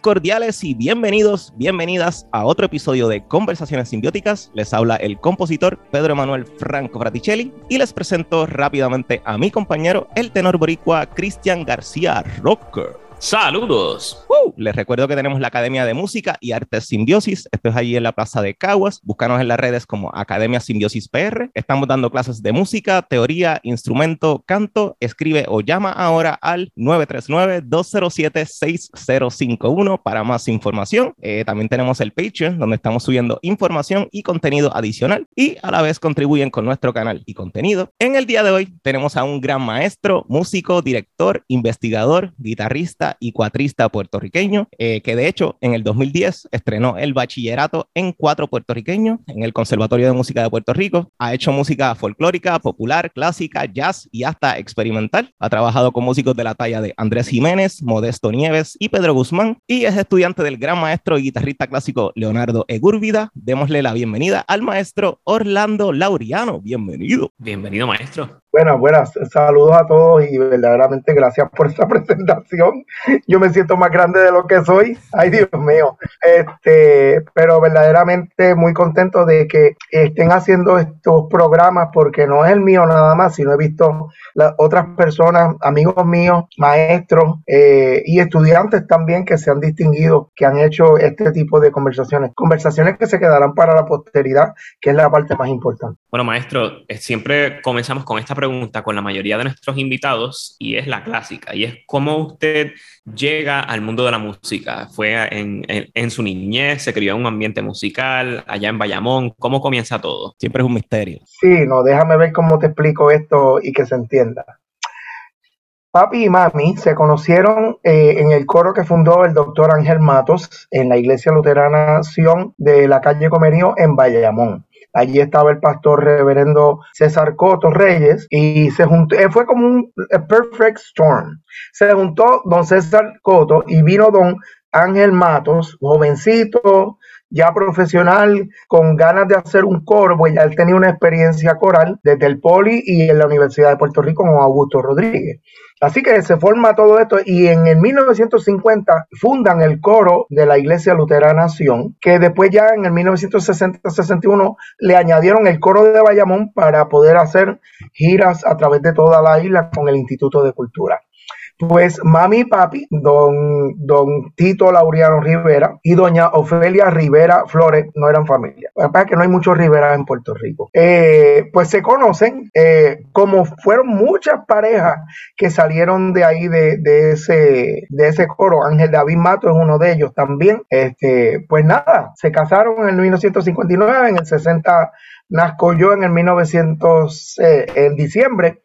Cordiales y bienvenidos, bienvenidas a otro episodio de Conversaciones Simbióticas. Les habla el compositor Pedro Emanuel Franco Fraticelli y les presento rápidamente a mi compañero, el tenor boricua Cristian García Rocker. Saludos. Les recuerdo que tenemos la Academia de Música y Artes Simbiosis. Esto es allí en la Plaza de Caguas. Búscanos en las redes como Academia Simbiosis PR. Estamos dando clases de música, teoría, instrumento, canto. Escribe o llama ahora al 939-207-6051 para más información. Eh, también tenemos el Patreon donde estamos subiendo información y contenido adicional y a la vez contribuyen con nuestro canal y contenido. En el día de hoy tenemos a un gran maestro, músico, director, investigador, guitarrista y cuatrista puertorriqueño, eh, que de hecho en el 2010 estrenó el bachillerato en cuatro puertorriqueños en el Conservatorio de Música de Puerto Rico. Ha hecho música folclórica, popular, clásica, jazz y hasta experimental. Ha trabajado con músicos de la talla de Andrés Jiménez, Modesto Nieves y Pedro Guzmán y es estudiante del gran maestro y guitarrista clásico Leonardo Egúrbida. Démosle la bienvenida al maestro Orlando Lauriano. Bienvenido. Bienvenido, maestro. Buenas, buenas. Saludos a todos y verdaderamente gracias por esta presentación. Yo me siento más grande de lo que soy. Ay, Dios mío. Este, pero verdaderamente muy contento de que estén haciendo estos programas porque no es el mío nada más, sino he visto las otras personas, amigos míos, maestros eh, y estudiantes también que se han distinguido, que han hecho este tipo de conversaciones. Conversaciones que se quedarán para la posteridad, que es la parte más importante. Bueno, maestro, eh, siempre comenzamos con esta pregunta con la mayoría de nuestros invitados y es la clásica, y es cómo usted llega al mundo de la música. Fue en, en, su niñez, se crió en un ambiente musical, allá en Bayamón, ¿cómo comienza todo? Siempre es un misterio. Sí, no, déjame ver cómo te explico esto y que se entienda. Papi y mami se conocieron eh, en el coro que fundó el doctor Ángel Matos en la iglesia luterana Sion de la calle Comerío en Bayamón. Allí estaba el pastor reverendo César Coto Reyes y se juntó, eh, fue como un perfect storm. Se juntó don César Coto y vino don Ángel Matos, jovencito, ya profesional, con ganas de hacer un coro, pues ya él tenía una experiencia coral desde el Poli y en la Universidad de Puerto Rico con Augusto Rodríguez. Así que se forma todo esto y en el 1950 fundan el coro de la Iglesia Luterana Nación, que después ya en el 1960-61 le añadieron el coro de Bayamón para poder hacer giras a través de toda la isla con el Instituto de Cultura. Pues mami y papi, don, don Tito Laureano Rivera y doña Ofelia Rivera Flores no eran familia. La verdad es que no hay muchos Rivera en Puerto Rico. Eh, pues se conocen eh, como fueron muchas parejas que salieron de ahí de, de, ese, de ese coro. Ángel David Mato es uno de ellos también. Este, pues nada, se casaron en el 1959, en el 60 nazco yo en el 1900, eh, en diciembre.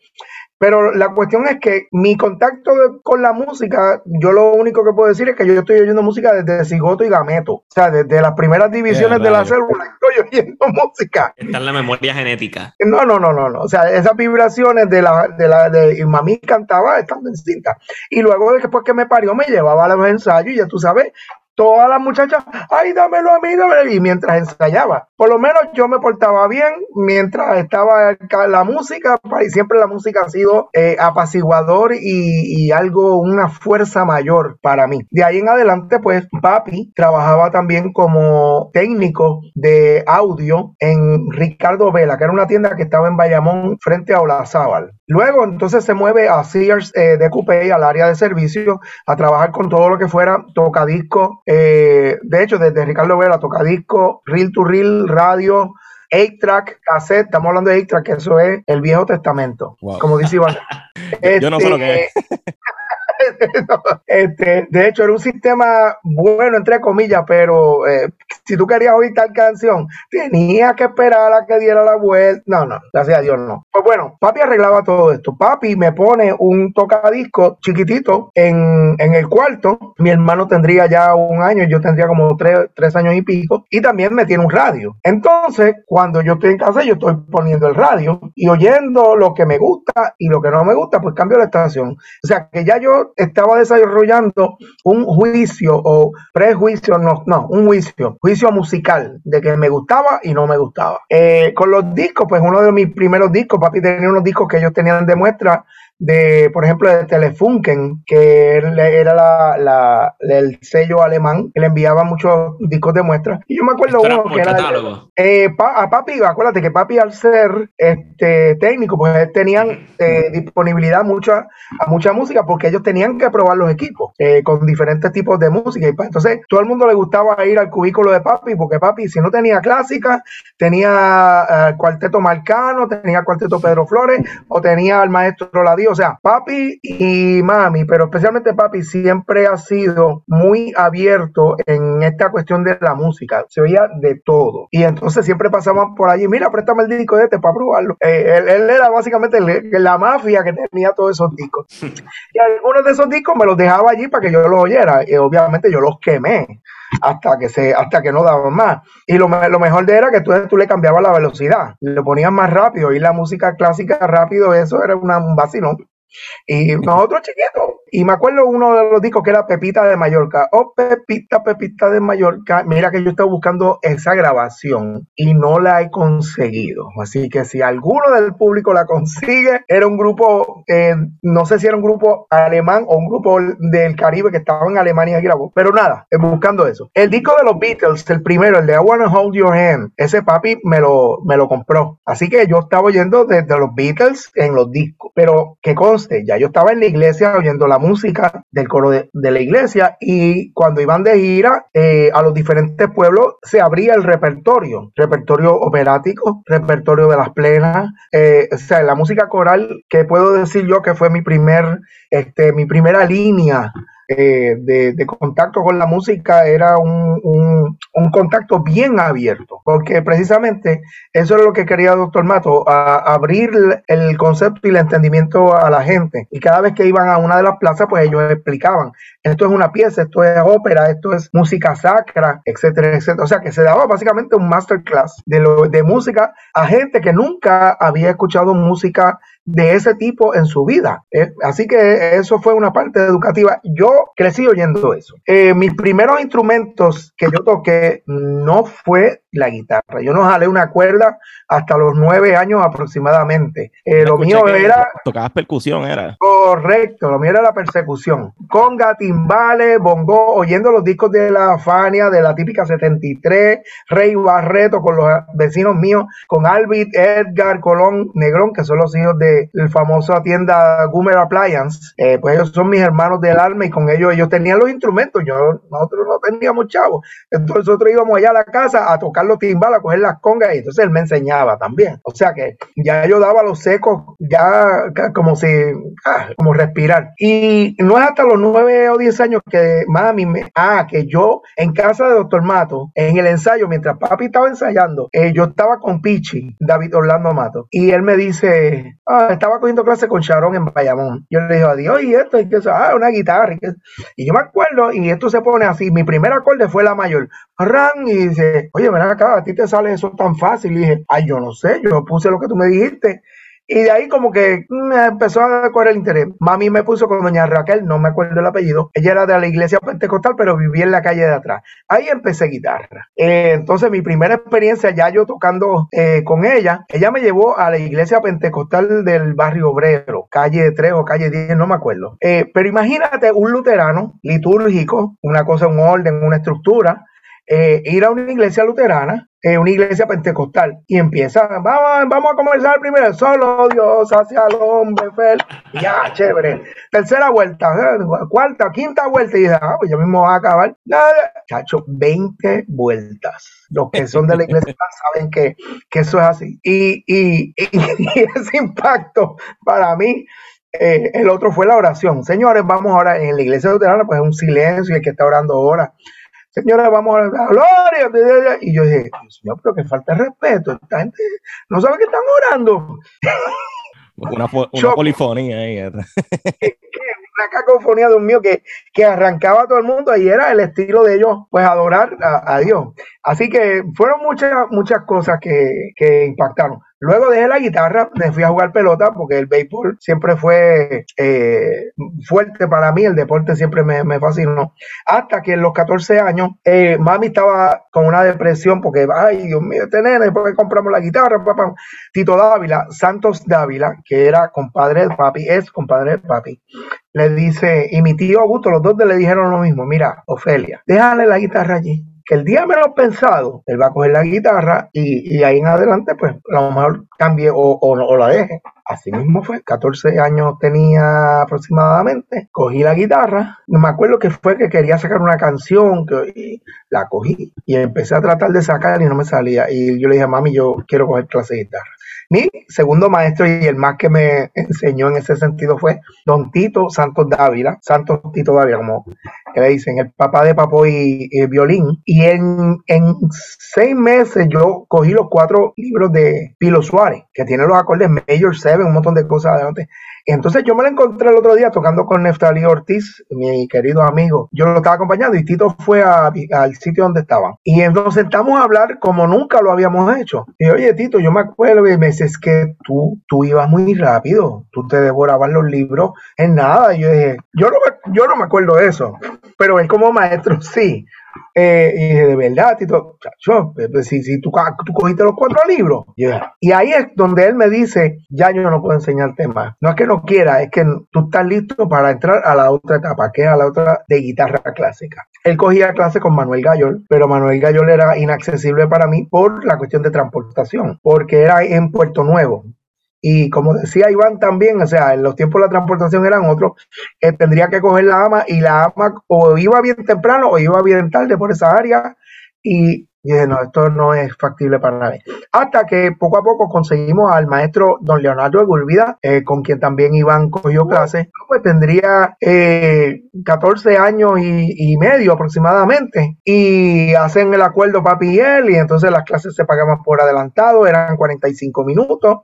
Pero la cuestión es que mi contacto con la música, yo lo único que puedo decir es que yo estoy oyendo música desde Cigoto y Gameto. O sea, desde las primeras divisiones de la célula estoy oyendo música. Está en la memoria genética. No, no, no, no, no. O sea, esas vibraciones de la, de la, de, y mami cantaba estando en cinta. Y luego después que me parió, me llevaba a los ensayos y ya tú sabes, todas las muchachas, ay, dámelo a mí, dámelo. Y mientras ensayaba, por lo menos yo me portaba bien mientras estaba la música, y siempre la música ha sido eh, apaciguador y, algo, una fuerza mayor para mí. De ahí en adelante, pues, papi trabajaba también como técnico de audio en Ricardo Vela, que era una tienda que estaba en Bayamón frente a Olazábal. Luego, entonces se mueve a Sears eh, de Coupé, al área de servicio, a trabajar con todo lo que fuera tocadisco. Eh, de hecho, desde Ricardo Vera, tocadisco, reel to reel, radio, 8-track, cassette. Estamos hablando de 8-track, que eso es el Viejo Testamento. Como dice Iván. Yo no sé lo que es. Este, de hecho, era un sistema bueno, entre comillas, pero eh, si tú querías oír tal canción, tenías que esperar a que diera la vuelta. No, no, gracias a Dios no. Pues bueno, papi arreglaba todo esto. Papi me pone un tocadisco chiquitito en, en el cuarto. Mi hermano tendría ya un año, yo tendría como tres, tres años y pico. Y también me tiene un radio. Entonces, cuando yo estoy en casa, yo estoy poniendo el radio y oyendo lo que me gusta y lo que no me gusta, pues cambio la estación. O sea, que ya yo estaba desarrollando un juicio o prejuicio, no, no, un juicio, juicio musical de que me gustaba y no me gustaba. Eh, con los discos, pues uno de mis primeros discos, papi tenía unos discos que ellos tenían de muestra de, por ejemplo, de Telefunken, que era la, el sello alemán, que le enviaba muchos discos de muestra. Y yo me acuerdo uno que era... Eh, a papi, acuérdate que papi al ser este técnico, pues tenían eh, disponibilidad mucha, a mucha música porque ellos tenían que probar los equipos eh, con diferentes tipos de música. Y pues, entonces todo el mundo le gustaba ir al cubículo de papi porque papi, si no tenía clásica, tenía cuarteto Marcano, tenía cuarteto Pedro Flores o tenía al maestro Ladío o sea, papi y mami, pero especialmente papi siempre ha sido muy abierto en esta cuestión de la música. Se oía de todo. Y entonces siempre pasaban por allí, mira, préstame el disco de este para probarlo. Eh, él, era básicamente la mafia que tenía todos esos discos. Y algunos de esos discos me los dejaba allí para que yo los oyera. Y obviamente yo los quemé hasta que se hasta que no daban más. Y lo, lo mejor de era que tú, tú le cambiabas la velocidad, le ponías más rápido y la música clásica rápido, eso era una, un vacilón. Y nosotros chiquitos. Y me acuerdo uno de los discos que era Pepita de Mallorca. Oh, Pepita, Pepita de Mallorca. Mira que yo estaba buscando esa grabación y no la he conseguido. Así que si alguno del público la consigue, era un grupo, eh, no sé si era un grupo alemán o un grupo del Caribe que estaba en Alemania y grabó. Pero nada, buscando eso. El disco de los Beatles, el primero, el de I Wanna Hold Your Hand, ese papi me lo, me lo compró. Así que yo estaba oyendo desde los Beatles en los discos. Pero que ya yo estaba en la iglesia oyendo la música del coro de, la iglesia y cuando iban de gira eh, a los diferentes pueblos se abría el repertorio, repertorio operático, repertorio de las plenas, eh, o sea, la música coral que puedo decir yo que fue mi primer, este, mi primera línea eh, de, contacto con la música era un, contacto bien abierto, porque precisamente eso es lo que quería Doctor Mato, abrir el concepto y el entendimiento a la gente. Y cada vez que iban a una de las plazas, pues ellos explicaban, esto es una pieza, esto es ópera, esto es música sacra, etcétera, etcétera. O sea, que se daba básicamente un masterclass de, de música a gente que nunca había escuchado música de ese tipo en su vida. Eh, así que eso fue una parte educativa. Yo crecí oyendo eso. Eh, mis primeros instrumentos que yo toqué no fue la guitarra. Yo no jalé una cuerda hasta los nueve años aproximadamente. Eh, lo mío era... Tocabas percusión, era. Correcto, lo mío era la persecución. Conga, timbales, bongo, oyendo los discos de la Fania, de la típica 73, Rey Barreto con los vecinos míos, con Albit, Edgar, Colón, Negrón, que son los hijos de la famosa tienda Gumer Appliance. Eh, pues ellos son mis hermanos del alma y con ellos ellos tenían los instrumentos. Yo, nosotros no teníamos chavos. Entonces nosotros íbamos allá a la casa a tocar los timbales, a coger las congas y entonces él me enseñaba también. O sea que ya yo daba los secos, ya como si, ah, como respirar. Y no es hasta los nueve o diez años que mami me, ah, que yo en casa de doctor Mato, en el ensayo, mientras papi estaba ensayando, eh, yo estaba con Pichi, David Orlando Mato, y él me dice, ah, estaba cogiendo clase con Sharon en Bayamón. Yo le dije, adiós, y esto, y eso, ah, una guitarra. Y, yo me acuerdo, y esto se pone así, mi primer acorde fue la mayor, ran, y dice, oye, ven acá, a ti te sale eso tan fácil. Y dije, ay, yo no sé, yo puse lo que tú me dijiste. Y de ahí como que me empezó a correr el interés. Mami me puso con doña Raquel, no me acuerdo el apellido. Ella era de la iglesia pentecostal, pero vivía en la calle de atrás. Ahí empecé guitarra. Eh, entonces mi primera experiencia ya yo tocando eh, con ella, ella me llevó a la iglesia pentecostal del barrio obrero, calle 3 o calle 10, no me acuerdo. Eh, pero imagínate un luterano litúrgico, una cosa, un orden, una estructura, ir a una iglesia luterana en una iglesia pentecostal y empieza, vamos, vamos a comenzar primero, solo Dios hacia el hombre, ya, chévere. Tercera vuelta, eh, cuarta, quinta vuelta, y ah, pues ya mismo va a acabar. Chacho, 20 vueltas. Los que son de la iglesia saben que, que eso es así. Y, y, ese impacto para mí eh, el otro fue la oración. Señores, vamos ahora en la iglesia luterana, pues es un silencio y el que está orando ahora señora, vamos a la gloria. Y yo dije, Señor, pero que falta de respeto. Esta gente no sabe que están orando. Una, una polifonía ahí. una cacofonía, Dios mío, que, que arrancaba a todo el mundo y era el estilo de ellos, pues adorar a, a Dios. Así que fueron muchas, muchas cosas que, que impactaron. Luego dejé la guitarra, me fui a jugar pelota porque el béisbol siempre fue eh, fuerte para mí, el deporte siempre me, fascinó. Hasta que en los 14 años, eh, mami estaba con una depresión porque, ay, Dios mío, este nene, ¿por qué compramos la guitarra? Papá? Tito Dávila, Santos Dávila, que era compadre de papi, es compadre de papi, le dice, y mi tío Augusto, los dos le dijeron lo mismo, mira, Ofelia, déjale la guitarra allí que el día menos pensado, él va a coger la guitarra y, ahí en adelante, pues a lo mejor cambie o, o, la deje. Así mismo fue, 14 años tenía aproximadamente, cogí la guitarra, me acuerdo que fue que quería sacar una canción, que la cogí y empecé a tratar de sacar y no me salía. Y yo le dije, mami, yo quiero coger clase de guitarra. Mi segundo maestro y el más que me enseñó en ese sentido fue Don Tito Santos Dávila, Santos Tito Dávila, como le dicen, el papá de Papo y, violín. Y en, en, seis meses yo cogí los cuatro libros de Pilo Suárez, que tiene los acordes Major Seven, un montón de cosas adelante. Entonces yo me la encontré el otro día tocando con Neftali Ortiz, mi querido amigo. Yo lo estaba acompañando y Tito fue al sitio donde estaban. Y entonces sentamos a hablar como nunca lo habíamos hecho. Y oye, Tito, yo me acuerdo y me dices que tú, tú ibas muy rápido. Tú te devorabas los libros en nada. Y yo dije, yo no me, yo no me acuerdo de eso. Pero él como maestro sí. Eh, y de verdad, Tito, pues, pues, si, si tú, tú, cogiste los cuatro libros. Y ahí es donde él me dice, ya yo no puedo enseñarte más. No es que no quiera, es que tú estás listo para entrar a la otra etapa, que es a la otra de guitarra clásica. Él cogía clase con Manuel Gayol, pero Manuel Gayol era inaccesible para mí por la cuestión de transportación, porque era en Puerto Nuevo. Y como decía Iván también, o sea, en los tiempos de la transportación eran otros, que tendría que coger la ama y la ama o iba bien temprano o iba bien tarde por esa área. Y dije, no, esto no es factible para nadie. Hasta que poco a poco conseguimos al maestro don Leonardo de Gulvida, eh, con quien también Iván cogió clase. Pues tendría 14 eh, años y, y, medio aproximadamente. Y hacen el acuerdo papi y él, y entonces las clases se pagaban por adelantado, eran 45 minutos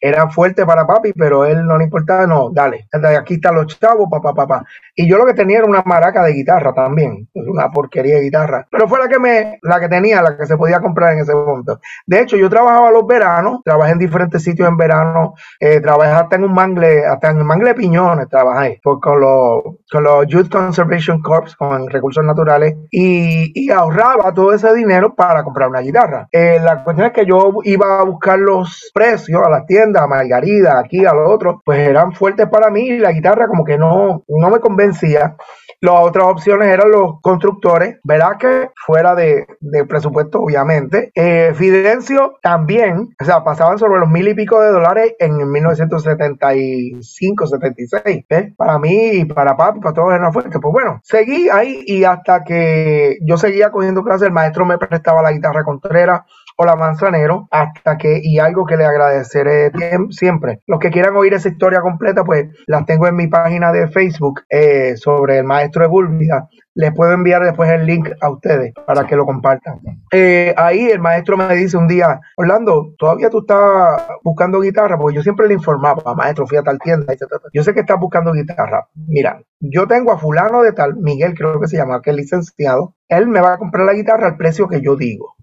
era fuerte para papi, pero él no le importaba, no, dale, aquí están los chavos, papá, papá. Y yo lo que tenía era una maraca de guitarra también, una porquería de guitarra, pero fue la que me, la que tenía, la que se podía comprar en ese momento. De hecho, yo trabajaba los veranos, trabajé en diferentes sitios en verano, eh, trabajé hasta en un mangle, hasta en el mangle de piñones trabajé, con los, con los Youth Conservation Corps, con recursos naturales, y, y ahorraba todo ese dinero para comprar una guitarra. Eh, la cuestión es que yo iba a buscar los precios a las tiendas, Margarida, aquí, a lo otro, pues eran fuertes para mí y la guitarra como que no, no me convencía. Las otras opciones eran los constructores, ¿verdad? Que fuera de, presupuesto, obviamente. Eh, Fidencio también, o sea, pasaban sobre los mil y pico de dólares en 1975, 76. ¿eh? Para mí y para papi, para todos era fuerte. Pues bueno, seguí ahí y hasta que yo seguía cogiendo clases, el maestro me prestaba la guitarra Contreras Hola Manzanero, hasta que, y algo que le agradeceré siempre. Los que quieran oír esa historia completa, pues las tengo en mi página de Facebook eh, sobre el maestro de Gúlvida. Les puedo enviar después el link a ustedes para que lo compartan. Eh, ahí el maestro me dice un día, Orlando, todavía tú estás buscando guitarra, porque yo siempre le informaba, maestro, fui a tal tienda. Yo sé que estás buscando guitarra. Mira, yo tengo a fulano de tal, Miguel creo que se llama, que es licenciado. Él me va a comprar la guitarra al precio que yo digo.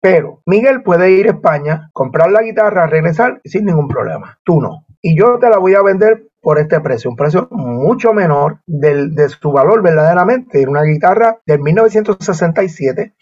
Pero Miguel puede ir a España, comprar la guitarra, regresar sin ningún problema. Tú no. Y yo te la voy a vender por este precio, un precio mucho menor del, de su valor verdaderamente. Una guitarra del 1967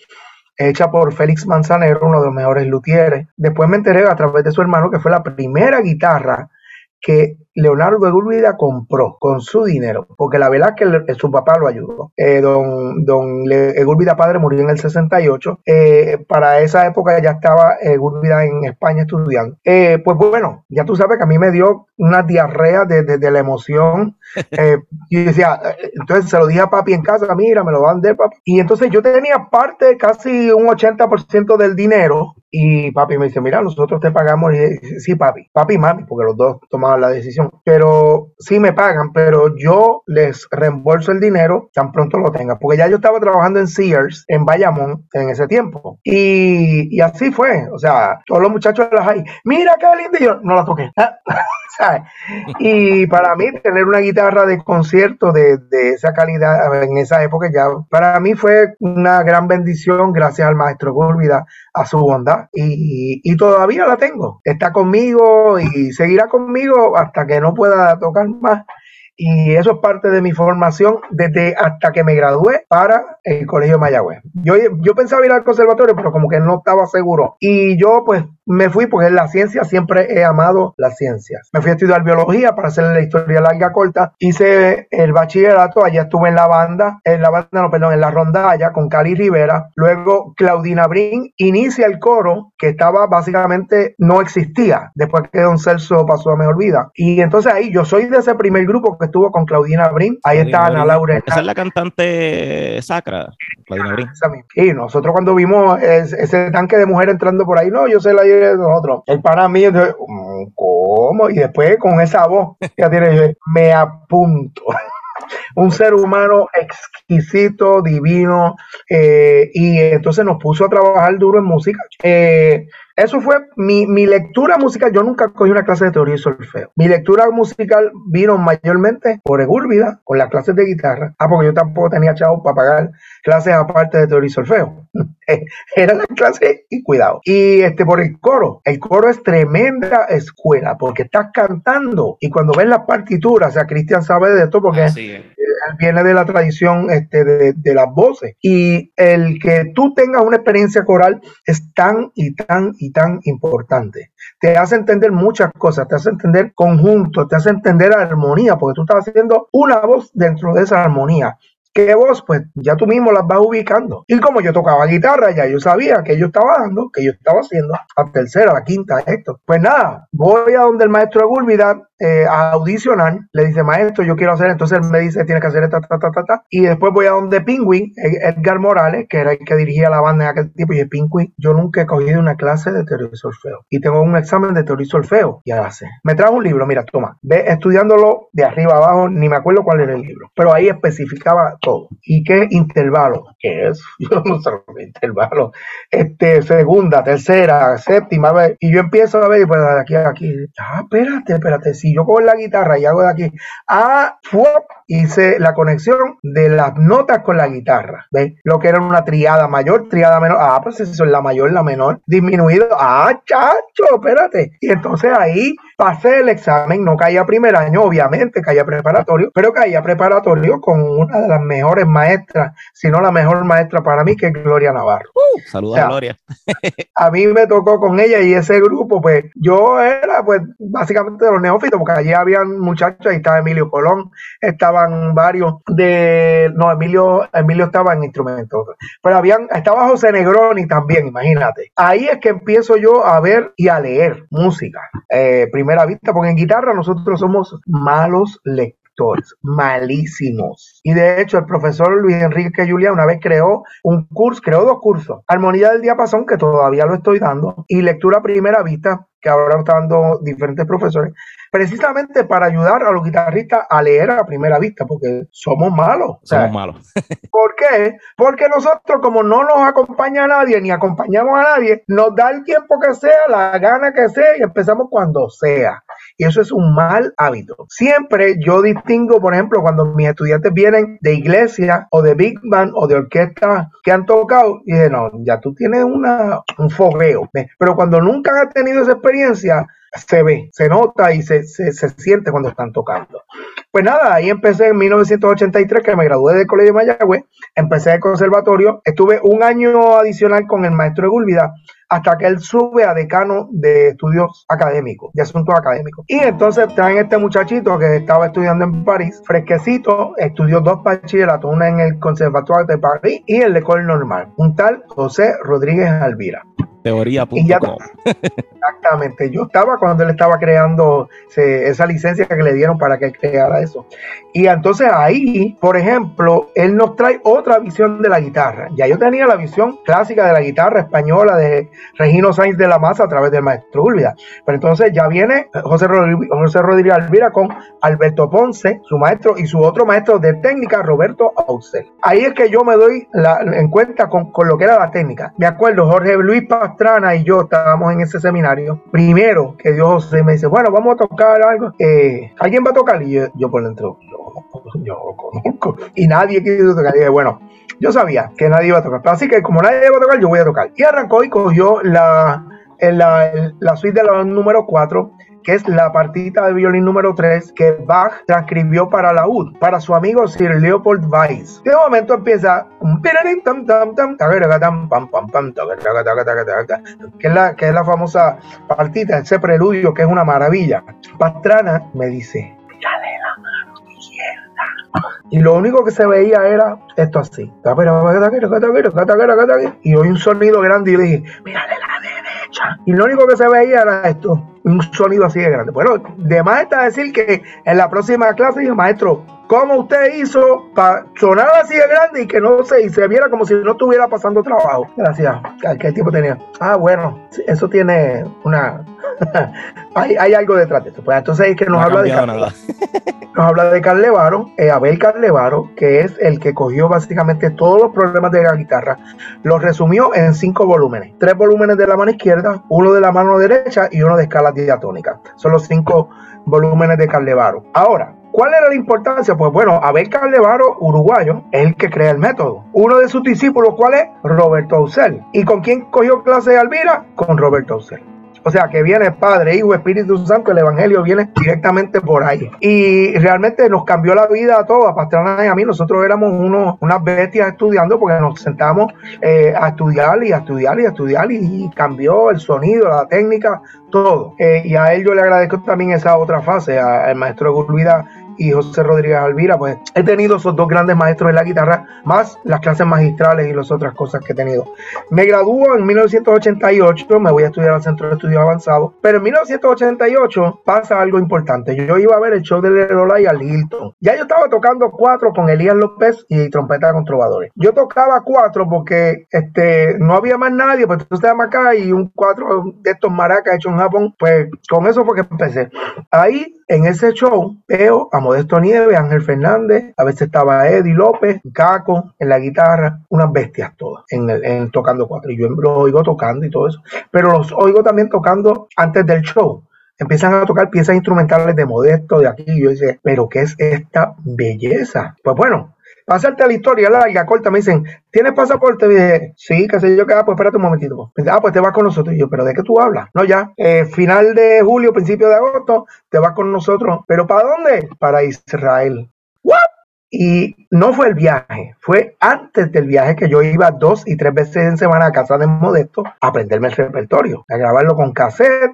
hecha por Félix Manzanero, uno de los mejores luthieres. Después me enteré a través de su hermano que fue la primera guitarra que Leonardo de compró con su dinero, porque la verdad es que su papá lo ayudó. Eh, don don Gúlvida padre murió en el 68. Eh, para esa época ya estaba eh, Gúlvida en España estudiando. pues bueno, ya tú sabes que a mí me dio una diarrea de, la emoción. y decía, entonces se lo dije a papi en casa, mira, me lo van a vender papi. Y entonces yo tenía parte, casi un 80% del dinero. Y papi me dice, mira, nosotros te pagamos. Y sí, papi, papi y mami, porque los dos tomaban la decisión pero sí me pagan, pero yo les reembolso el dinero tan pronto lo tenga, porque ya yo estaba trabajando en Sears, en Bayamón, en ese tiempo. Y, así fue, o sea, todos los muchachos de las hay, mira qué lindo, y yo no la toqué. y para mí tener una guitarra de concierto de, esa calidad en esa época ya, para mí fue una gran bendición gracias al maestro Gúrvida, a su bondad. Y, todavía la tengo. Está conmigo y seguirá conmigo hasta que no pueda tocar más y eso es parte de mi formación desde hasta que me gradué para el Colegio Mayagüez. Yo, yo pensaba ir al conservatorio, pero como que no estaba seguro. Y yo pues me fui porque la ciencia siempre he amado las ciencias. Me fui a estudiar biología para hacer la historia larga corta. Hice el bachillerato, allá estuve en la banda, en la banda, no, perdón, en la rondalla con Cali Rivera. Luego Claudina Brin inicia el coro que estaba básicamente no existía después que Don Celso pasó a mejor vida. Y entonces ahí yo soy de ese primer grupo que estuvo con Claudina Brin. Ahí está Ana Laura. Esa es la cantante sacra, Claudina Brin. Y nosotros cuando vimos ese, tanque de mujer entrando por ahí, no, yo sé la de nosotros. El para mí, mm, ¿cómo? Y después con esa voz, ya tiene, me apunto. un ser humano exquisito, divino, eh, y entonces nos puso a trabajar duro en música. Eh, eso fue mi, mi, lectura musical. Yo nunca cogí una clase de teoría y solfeo. Mi lectura musical vino mayormente por Egúrbida, con las clases de guitarra. Ah, porque yo tampoco tenía chavo para pagar clases aparte de teoría y solfeo. Era la clase y cuidado. Y este por el coro. El coro es tremenda escuela porque estás cantando y cuando ves las partituras, o sea, Cristian sabe de esto porque viene de la tradición este, de, de, las voces. Y el que tú tengas una experiencia coral es tan y tan y tan importante. Te hace entender muchas cosas, te hace entender conjunto, te hace entender armonía, porque tú estás haciendo una voz dentro de esa armonía. ¿Qué voz? Pues ya tú mismo las vas ubicando. Y como yo tocaba guitarra, ya yo sabía que yo estaba dando, que yo estaba haciendo, a tercera, a quinta, esto. Pues nada, voy a donde el maestro de Gúlvida, eh, audicionar, le dice, maestro, yo quiero hacer, entonces él me dice, tienes que hacer esta, ta, ta, ta, ta, y después voy a donde Penguin, Edgar Morales, que era el que dirigía la banda en aquel tiempo, y el Penguin, yo nunca he cogido una clase de teoría y solfeo, y tengo un examen de teoría y solfeo, y hace. Me trajo un libro, mira, toma, ve estudiándolo de arriba abajo, ni me acuerdo cuál era el libro, pero ahí especificaba todo. ¿Y qué intervalo? ¿Qué es? Yo no sé intervalo. Este, segunda, tercera, séptima y yo empiezo a ver, pues de aquí a aquí, ah, espérate, espérate, yo cojo la guitarra y hago de aquí, ah, fuop, hice la conexión de las notas con la guitarra, ¿ves? Lo que era una triada mayor, triada menor, ah, pues eso es la mayor, la menor, disminuido, ah, chacho, espérate, y entonces ahí pasé el examen, no caía primer año, obviamente, caía preparatorio, pero caía preparatorio con una de las mejores maestras, si no la mejor maestra para mí, que es Gloria Navarro. Uh, saludos a Gloria. a mí me tocó con ella y ese grupo, pues yo era pues básicamente de los neófitos, porque allí habían muchachos, ahí estaba Emilio Colón, estaban varios de, no, Emilio, Emilio estaba en instrumentos, pero habían, estaba José Negroni también, imagínate. Ahí es que empiezo yo a ver y a leer música, eh, primera vista, porque en guitarra nosotros somos malos lectores malísimos. Y de hecho, el profesor Luis Enrique Julia una vez creó un curso, creó dos cursos, Armonía del Diapasón, que todavía lo estoy dando, y Lectura Primera Vista, que ahora están dando diferentes profesores, precisamente para ayudar a los guitarristas a leer a primera vista, porque somos malos. Somos malos. ¿Por qué? Porque nosotros, como no nos acompaña a nadie, ni acompañamos a nadie, nos da el tiempo que sea, la gana que sea, y empezamos cuando sea. Y eso es un mal hábito. Siempre yo distingo, por ejemplo, cuando mis estudiantes vienen de iglesia o de big band o de orquesta que han tocado, y dicen, no, ya tú tienes una, un fogueo. Pero cuando nunca han tenido esa experiencia, se ve, se nota y se, se, siente cuando están tocando. Pues nada, ahí empecé en 1983, que me gradué del Colegio de Mayagüez, empecé el conservatorio, estuve un año adicional con el maestro de Gúlvida, hasta que él sube a decano de estudios académicos, de asuntos académicos. Y entonces traen este muchachito que estaba estudiando en París, fresquecito, estudió dos bachilleratos, una en el Conservatorio de París y el École Normal, un tal José Rodríguez Alvira. Teoría.com. Exactamente. Yo estaba cuando él estaba creando esa licencia que le dieron para que creara eso. Y entonces ahí, por ejemplo, él nos trae otra visión de la guitarra. Ya yo tenía la visión clásica de la guitarra española de Regino Sainz de la Maza a través del maestro Úlvida. Pero entonces ya viene José Rodríguez, José Rodríguez Alvira con Alberto Ponce, su maestro, y su otro maestro de técnica, Roberto Ausel. Ahí es que yo me doy en cuenta con, con, lo que era la técnica. Me acuerdo, Jorge Luis Pastrana y yo estábamos en ese seminario. Primero que Dios me dice, bueno, vamos a tocar algo. Eh, ¿Alguien va a tocar? Y yo, por dentro, yo, yo lo conozco. Y nadie quiso tocar. Y dije, bueno, yo sabía que nadie iba a tocar. Así que como nadie iba a tocar, yo voy a tocar. Y arrancó y cogió la, la, la suite de la número 4 que es la partita de violín número 3 que Bach transcribió para la UD, para su amigo Sir Leopold Weiss. De momento empieza que es la, que es la famosa partita, ese preludio que es una maravilla. Pastrana me dice, mírale la mano izquierda. Y lo único que se veía era esto así. Y oí un sonido grande y yo dije, mírale la derecha. Y lo único que se veía era esto un sonido así de grande. Bueno, de más está decir que en la próxima clase dije, maestro, ¿cómo usted hizo para sonar así de grande y que no se, y se viera como si no estuviera pasando trabajo? Gracias. ¿Qué tipo tenía? Ah, bueno, eso tiene una... hay, hay, algo detrás de esto. Pues entonces es que nos habla de Carlevaro. nos habla de Carlevaro, eh, Abel Carlevaro, que es el que cogió básicamente todos los problemas de la guitarra, los resumió en cinco volúmenes. Tres volúmenes de la mano izquierda, uno de la mano derecha y uno de escala diatónica. Son los cinco volúmenes de Carlevaro. Ahora, ¿Cuál era la importancia? Pues bueno, Abel Carlevaro, uruguayo, es el que crea el método. Uno de sus discípulos, ¿cuál es? Roberto Ausel. ¿Y con quién cogió clase de Alvira? Con Roberto Ausel. O sea, que viene Padre, Hijo, Espíritu Santo, el Evangelio viene directamente por ahí. Y realmente nos cambió la vida a todos, a Pastrana y a mí. Nosotros éramos unos, unas bestias estudiando porque nos sentamos eh, a estudiar y a estudiar y a estudiar y, cambió el sonido, la técnica, todo. Eh, y a él yo le agradezco también esa otra fase, al maestro Gulvida y José Rodríguez Alvira, pues he tenido esos dos grandes maestros en la guitarra, más las clases magistrales y las otras cosas que he tenido. Me graduó en 1988, me voy a estudiar al Centro de Estudios Avanzados, pero en 1988 pasa algo importante. Yo iba a ver el show de Lerola y al Hilton. Ya yo estaba tocando cuatro con Elías López y trompeta con trovadores. Yo tocaba cuatro porque este, no había más nadie, pues entonces acá y un cuatro de estos maracas hechos en Japón, pues con eso fue que empecé. Ahí en ese show veo a Modesto Nieves, Ángel Fernández, a veces estaba Eddie López, Caco en la guitarra, unas bestias todas en, tocando cuatro. Y yo lo oigo tocando y todo eso, pero los oigo también tocando antes del show empiezan a tocar piezas instrumentales de Modesto, de aquí. Y yo dice, pero ¿qué es esta belleza? Pues bueno, pasarte a la historia larga, corta, me dicen, ¿tienes pasaporte? Y dije, sí, qué sé yo, que, ah, pues espérate un momentito. Ah, pues te vas con nosotros. Y yo, ¿pero de qué tú hablas? No, ya, eh, final de julio, principio de agosto, te vas con nosotros. ¿Pero para dónde? Para Israel. Y no fue el viaje, fue antes del viaje que yo iba dos y tres veces en semana a casa de Modesto a aprenderme el repertorio, a grabarlo con cassette,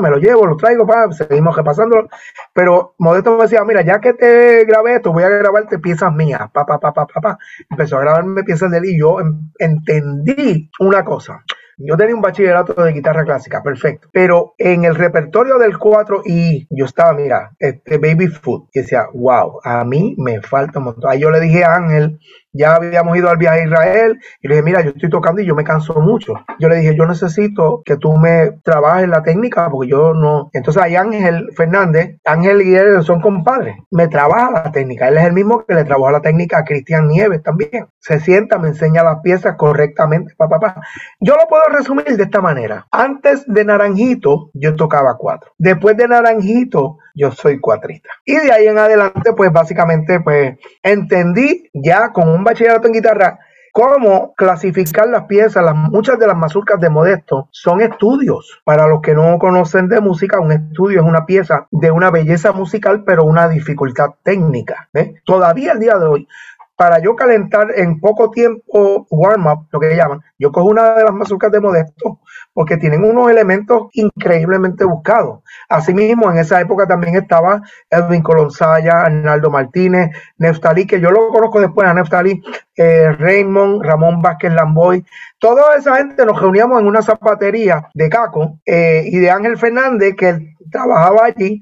me lo llevo, lo traigo, pa, seguimos repasándolo. Pero Modesto me decía, mira, ya que te grabé esto, voy a grabarte piezas mías, pa, pa, pa, pa, pa, Empezó a grabarme piezas de él y yo entendí una cosa. Yo tenía un bachillerato de guitarra clásica, perfecto. Pero en el repertorio del 4 y yo estaba, mira, este Baby Food, y decía, wow, a mí me falta un montón. Ahí yo le dije a Ángel, ya habíamos ido al viaje a Israel y le dije, mira, yo estoy tocando y yo me canso mucho. Yo le dije, yo necesito que tú me trabajes la técnica porque yo no. Entonces ahí Ángel Fernández, Ángel y él son compadres, me trabaja la técnica. Él es el mismo que le trabaja la técnica a Cristian Nieves también. Se sienta, me enseña las piezas correctamente, papá, papá. Yo lo puedo resumir de esta manera. Antes de Naranjito, yo tocaba cuatro. Después de Naranjito, yo soy cuatrista. Y de ahí en adelante, pues básicamente, pues entendí ya con un bachillerato en guitarra cómo clasificar las piezas. Las, muchas de las mazurcas de Modesto son estudios. Para los que no conocen de música, un estudio es una pieza de una belleza musical, pero una dificultad técnica. Todavía el día de hoy, para yo calentar en poco tiempo warm-up, lo que llaman, yo cojo una de las mazurcas de Modesto porque tienen unos elementos increíblemente buscados. Asimismo, en esa época también estaba Edwin Colonsaya, Arnaldo Martínez, Neftalí, que yo lo conozco después a Neftalí, eh, Raymond, Ramón Vázquez Lamboy. Toda esa gente nos reuníamos en una zapatería de Caco eh, y de Ángel Fernández, que trabajaba allí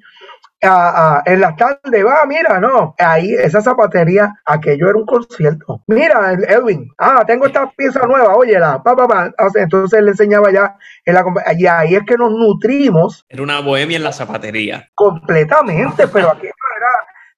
en las tardes, va, mira, no, ahí esa zapatería, aquello era un concierto. Mira, Edwin, ah, tengo esta pieza nueva, óyela, pa, pa, pa. Entonces le enseñaba ya, en la, y ahí es que nos nutrimos. Era una bohemia en la zapatería. Completamente, pero era,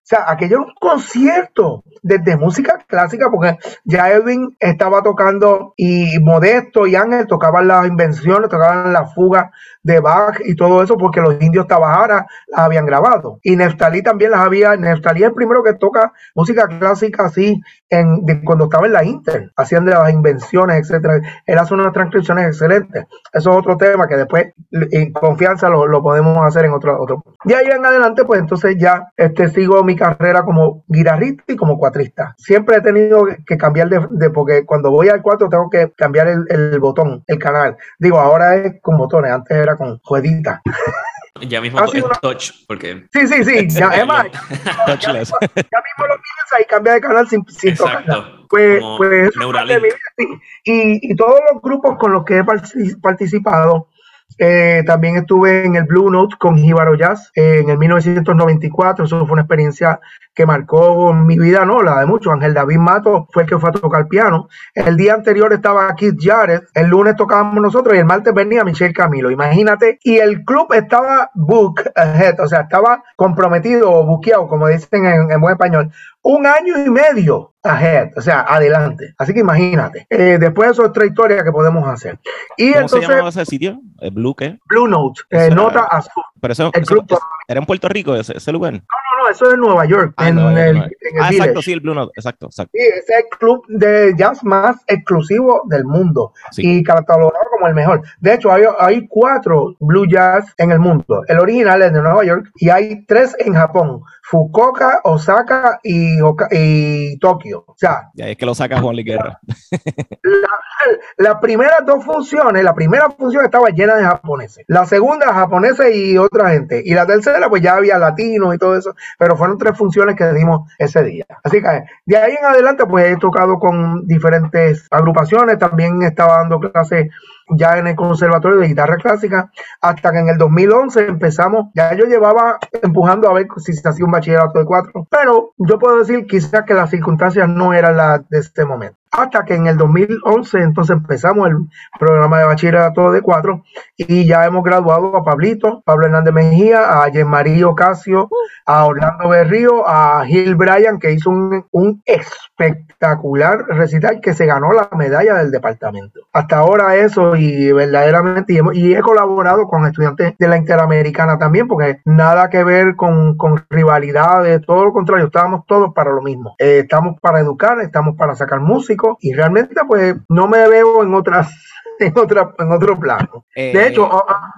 o sea, aquello era un concierto desde música clásica, porque ya Edwin estaba tocando y Modesto y Ángel tocaban las invenciones, tocaban la fuga de Bach y todo eso, porque los indios Tabajara las habían grabado. Y Neftalí también las había, Neftalí es el primero que toca música clásica así, en, cuando estaba en la Inter, hacían de las invenciones, etcétera. Él hace unas transcripciones excelentes. Eso es otro tema que después, en confianza, lo, podemos hacer en otro, otro. De ahí en adelante, pues entonces ya este, sigo mi carrera como guitarrista y como cuatrista. Siempre he tenido que cambiar de, porque cuando voy al cuatro tengo que cambiar el, el botón, el canal. Digo, ahora es con botones, antes era con jueguita. Ya mismo es touch, porque... Sí, sí, sí, ya, es más, ya, mismo, lo piensas y cambia de canal sin, sin Exacto. Pues, pues y, y todos los grupos con los que he participado, eh, también estuve en el Blue Note con Jíbaro Jazz en el 1994. Eso fue una experiencia que marcó mi vida, no, la de muchos. Ángel David Mato fue el que fue a tocar piano. El día anterior estaba Keith Jarrett. El lunes tocábamos nosotros y el martes venía Michelle Camilo. Imagínate. Y el club estaba book ahead, o sea, estaba comprometido o buqueado, como dicen en buen español, un año y medio ahead, o sea, adelante. Así que imagínate. Eh, después de eso, otra historia que podemos hacer. Y ¿Cómo se llamaba ese sitio? ¿El Blue qué? Blue Note, eh, nota azul. Pero eso, era en Puerto Rico ese, lugar. No, no, eso es en Nueva York. Ah, en, el, ah, exacto, sí, el Blue Note, exacto, exacto. Sí, ese es el club de jazz más exclusivo del mundo y catalogado como el mejor. De hecho, hay, hay cuatro Blue Jazz en el mundo. El original es de Nueva York y hay tres en Japón. Fukuoka, Osaka y, y Tokio. O sea, ya es que lo saca Juan Guerra. Las primeras dos funciones, la primera función estaba llena de japoneses, la segunda japoneses y otra gente, y la tercera pues ya había latinos y todo eso. Pero fueron tres funciones que dimos ese día. Así que de ahí en adelante pues he tocado con diferentes agrupaciones, también estaba dando clases ya en el conservatorio de guitarra clásica, hasta que en el 2011 empezamos, ya yo llevaba empujando a ver si se hacía un bachillerato de cuatro, pero yo puedo decir quizás que las circunstancias no eran las de este momento hasta que en el 2011 entonces empezamos el programa de bachillerato de cuatro y ya hemos graduado a Pablito, Pablo Hernández Mejía, a María Ocasio, a Orlando Berrío, a Gil Bryan que hizo un, un, espectacular recital que se ganó la medalla del departamento. Hasta ahora eso y verdaderamente y, he colaborado con estudiantes de la Interamericana también porque nada que ver con, con rivalidades, todo lo contrario, estábamos todos para lo mismo. Eh, estamos para educar, estamos para sacar música y realmente pues no me veo en otras en otra en otro plano. de eh, hecho, ah,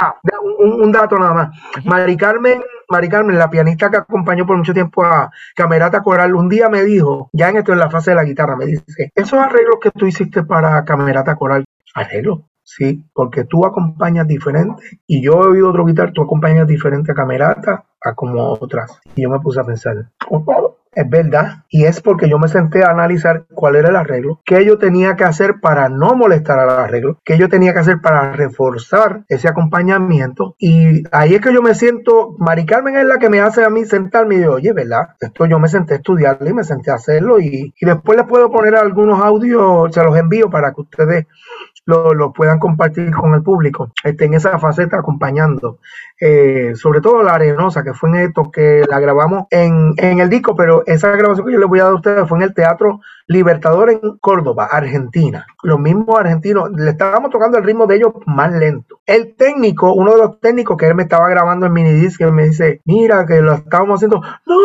ah, un, dato nada más. Mari Carmen, Mari Carmen, la pianista que acompañó por mucho tiempo a Camerata Coral, un día me dijo, ya en esto en la fase de la guitarra, me dice, esos arreglos que tú hiciste para Camerata Coral, arreglos, Sí, porque tú acompañas diferente y yo he oído otro guitar, tú acompañas diferente a Camerata a como otras. Y yo me puse a pensar, es verdad, y es porque yo me senté a analizar cuál era el arreglo, qué yo tenía que hacer para no molestar al arreglo, qué yo tenía que hacer para reforzar ese acompañamiento. Y ahí es que yo me siento, Mari Carmen es la que me hace a mí sentarme y digo, oye, ¿verdad? Esto yo me senté a estudiarlo y me senté a hacerlo y, y después les puedo poner algunos audios, se los envío para que ustedes lo, puedan compartir con el público este, en esa faceta acompañando. Eh, sobre todo la arenosa, que fue en esto que la grabamos en, en, el disco, pero esa grabación que yo les voy a dar a ustedes fue en el Teatro Libertador en Córdoba, Argentina. Los mismos argentinos, le estábamos tocando el ritmo de ellos más lento. El técnico, uno de los técnicos que él me estaba grabando en minidisc, que me dice, mira que lo estábamos haciendo, no,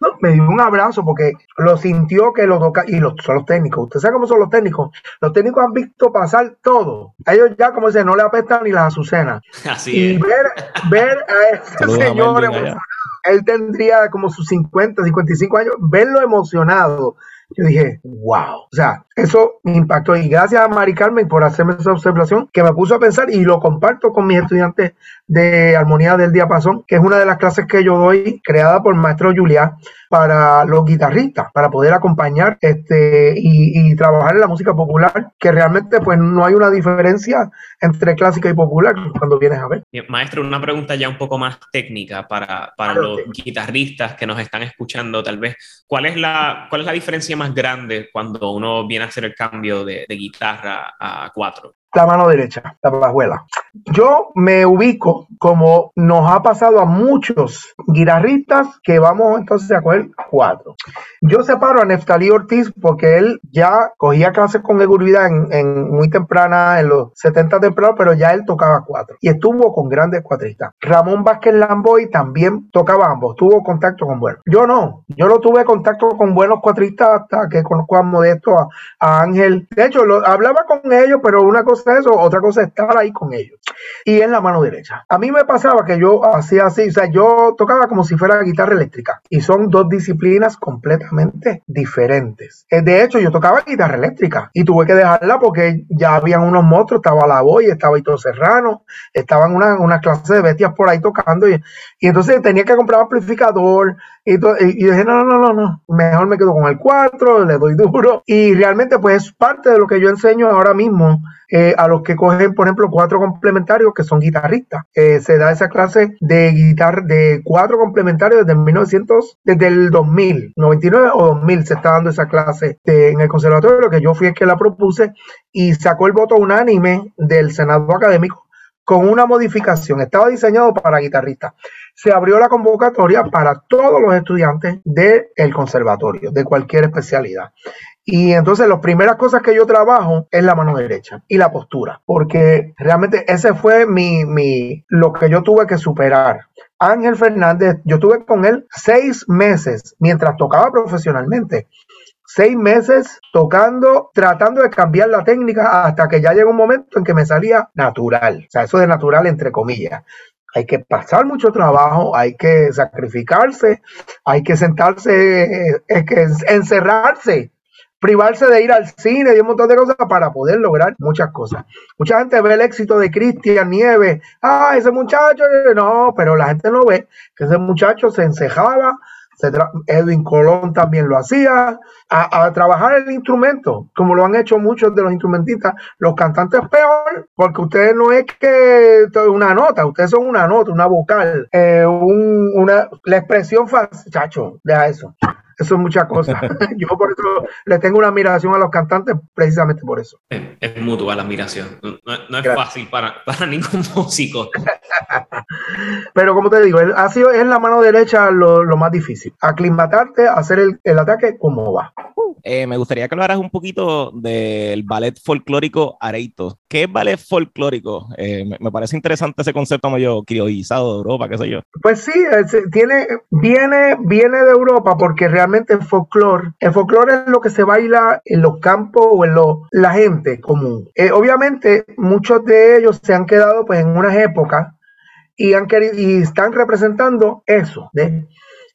no, me dio un abrazo porque lo sintió que lo toca, y los, son los técnicos, usted sabe cómo son los técnicos, los técnicos han visto pasar todo. ellos ya, como dicen, no le apestan ni las azucenas. Así y ver, ver a ese señor emocionado, él tendría como sus 50, 55 años, verlo emocionado. Yo dije, wow. O sea, eso me impactó. Y gracias a Mari Carmen por hacerme esa observación que me puso a pensar y lo comparto con mis estudiantes de Armonía del Diapasón, que es una de las clases que yo doy, creada por el maestro Julián, para los guitarristas, para poder acompañar este, y, trabajar en la música popular, que realmente pues no hay una diferencia entre clásica y popular cuando vienes a ver. Maestro, una pregunta ya un poco más técnica para, para los guitarristas que nos están escuchando, tal vez. ¿Cuál es, la, ¿Cuál es la diferencia más grande cuando uno viene a hacer el cambio de, de guitarra a cuatro? La mano derecha, la bajuela. Yo me ubico como nos ha pasado a muchos guitarristas que vamos entonces a coger cuatro. Yo separo a Neftalí Ortiz porque él ya cogía clases con seguridad en, muy temprana, en los 70 tempranos, pero ya él tocaba cuatro y estuvo con grandes cuatristas. Ramón Vázquez Lamboy también tocaba ambos, tuvo contacto con buenos. Yo no, yo no tuve contacto con buenos cuatristas hasta que conozco a Modesto, a, Ángel. De hecho, lo, hablaba con ellos, pero una cosa es eso, otra cosa es estar ahí con ellos. Y en la mano derecha. A mí me pasaba que yo hacía así, o sea, yo tocaba como si fuera guitarra eléctrica y son dos disciplinas completamente diferentes. Eh, de hecho, yo tocaba guitarra eléctrica y tuve que dejarla porque ya habían unos monstruos, estaba la voz, estaba Hito Serrano, estaban unas una clase de bestias por ahí tocando y, entonces tenía que comprar amplificador y, y, dije, no, no, no, no, mejor me quedo con el 4, le doy duro. Y realmente pues es parte de lo que yo enseño ahora mismo eh, a los que cogen, por ejemplo, cuatro complementarios que son guitarristas. Eh, se da esa clase de guitarra de cuatro complementarios desde 1900, desde el 2000, 99 o 2000 se está dando esa clase en el conservatorio, que yo fui el que la propuse y sacó el voto unánime del Senado académico con una modificación. Estaba diseñado para guitarristas. Se abrió la convocatoria para todos los estudiantes del conservatorio, de cualquier especialidad. Y entonces las primeras cosas que yo trabajo es la mano derecha y la postura, porque realmente ese fue mi, mi, lo que yo tuve que superar. Ángel Fernández, yo tuve con él seis meses mientras tocaba profesionalmente. Seis meses tocando, tratando de cambiar la técnica hasta que ya llegó un momento en que me salía natural. O sea, eso de natural entre comillas hay que pasar mucho trabajo, hay que sacrificarse, hay que sentarse, es que encerrarse privarse de ir al cine y un montón de cosas para poder lograr muchas cosas. Mucha gente ve el éxito de Cristian Nieves, ah, ese muchacho, no, pero la gente no ve que ese muchacho se encejaba, Edwin Colón también lo hacía, a, trabajar el instrumento, como lo han hecho muchos de los instrumentistas. Los cantantes peor, porque ustedes no es que una nota, ustedes son una nota, una vocal, eh, una, la expresión fácil, chacho, deja eso. Eso es mucha cosa. Yo por eso le tengo una admiración a los cantantes precisamente por eso. Es, mutua la admiración. No, es fácil para, ningún músico. Pero como te digo, ha sido, es la mano derecha lo, más difícil. Aclimatarte, hacer el, el ataque como va. Eh, me gustaría que hablaras un poquito del ballet folclórico Areito. ¿Qué es ballet folclórico? Eh, me, parece interesante ese concepto medio criollizado de Europa, qué sé yo. Pues sí, tiene, viene, viene de Europa porque realmente el folclore, el folclore es lo que se baila en los campos o en la gente común. Eh, obviamente, muchos de ellos se han quedado pues en unas épocas y, han querido, y están representando eso. ¿de?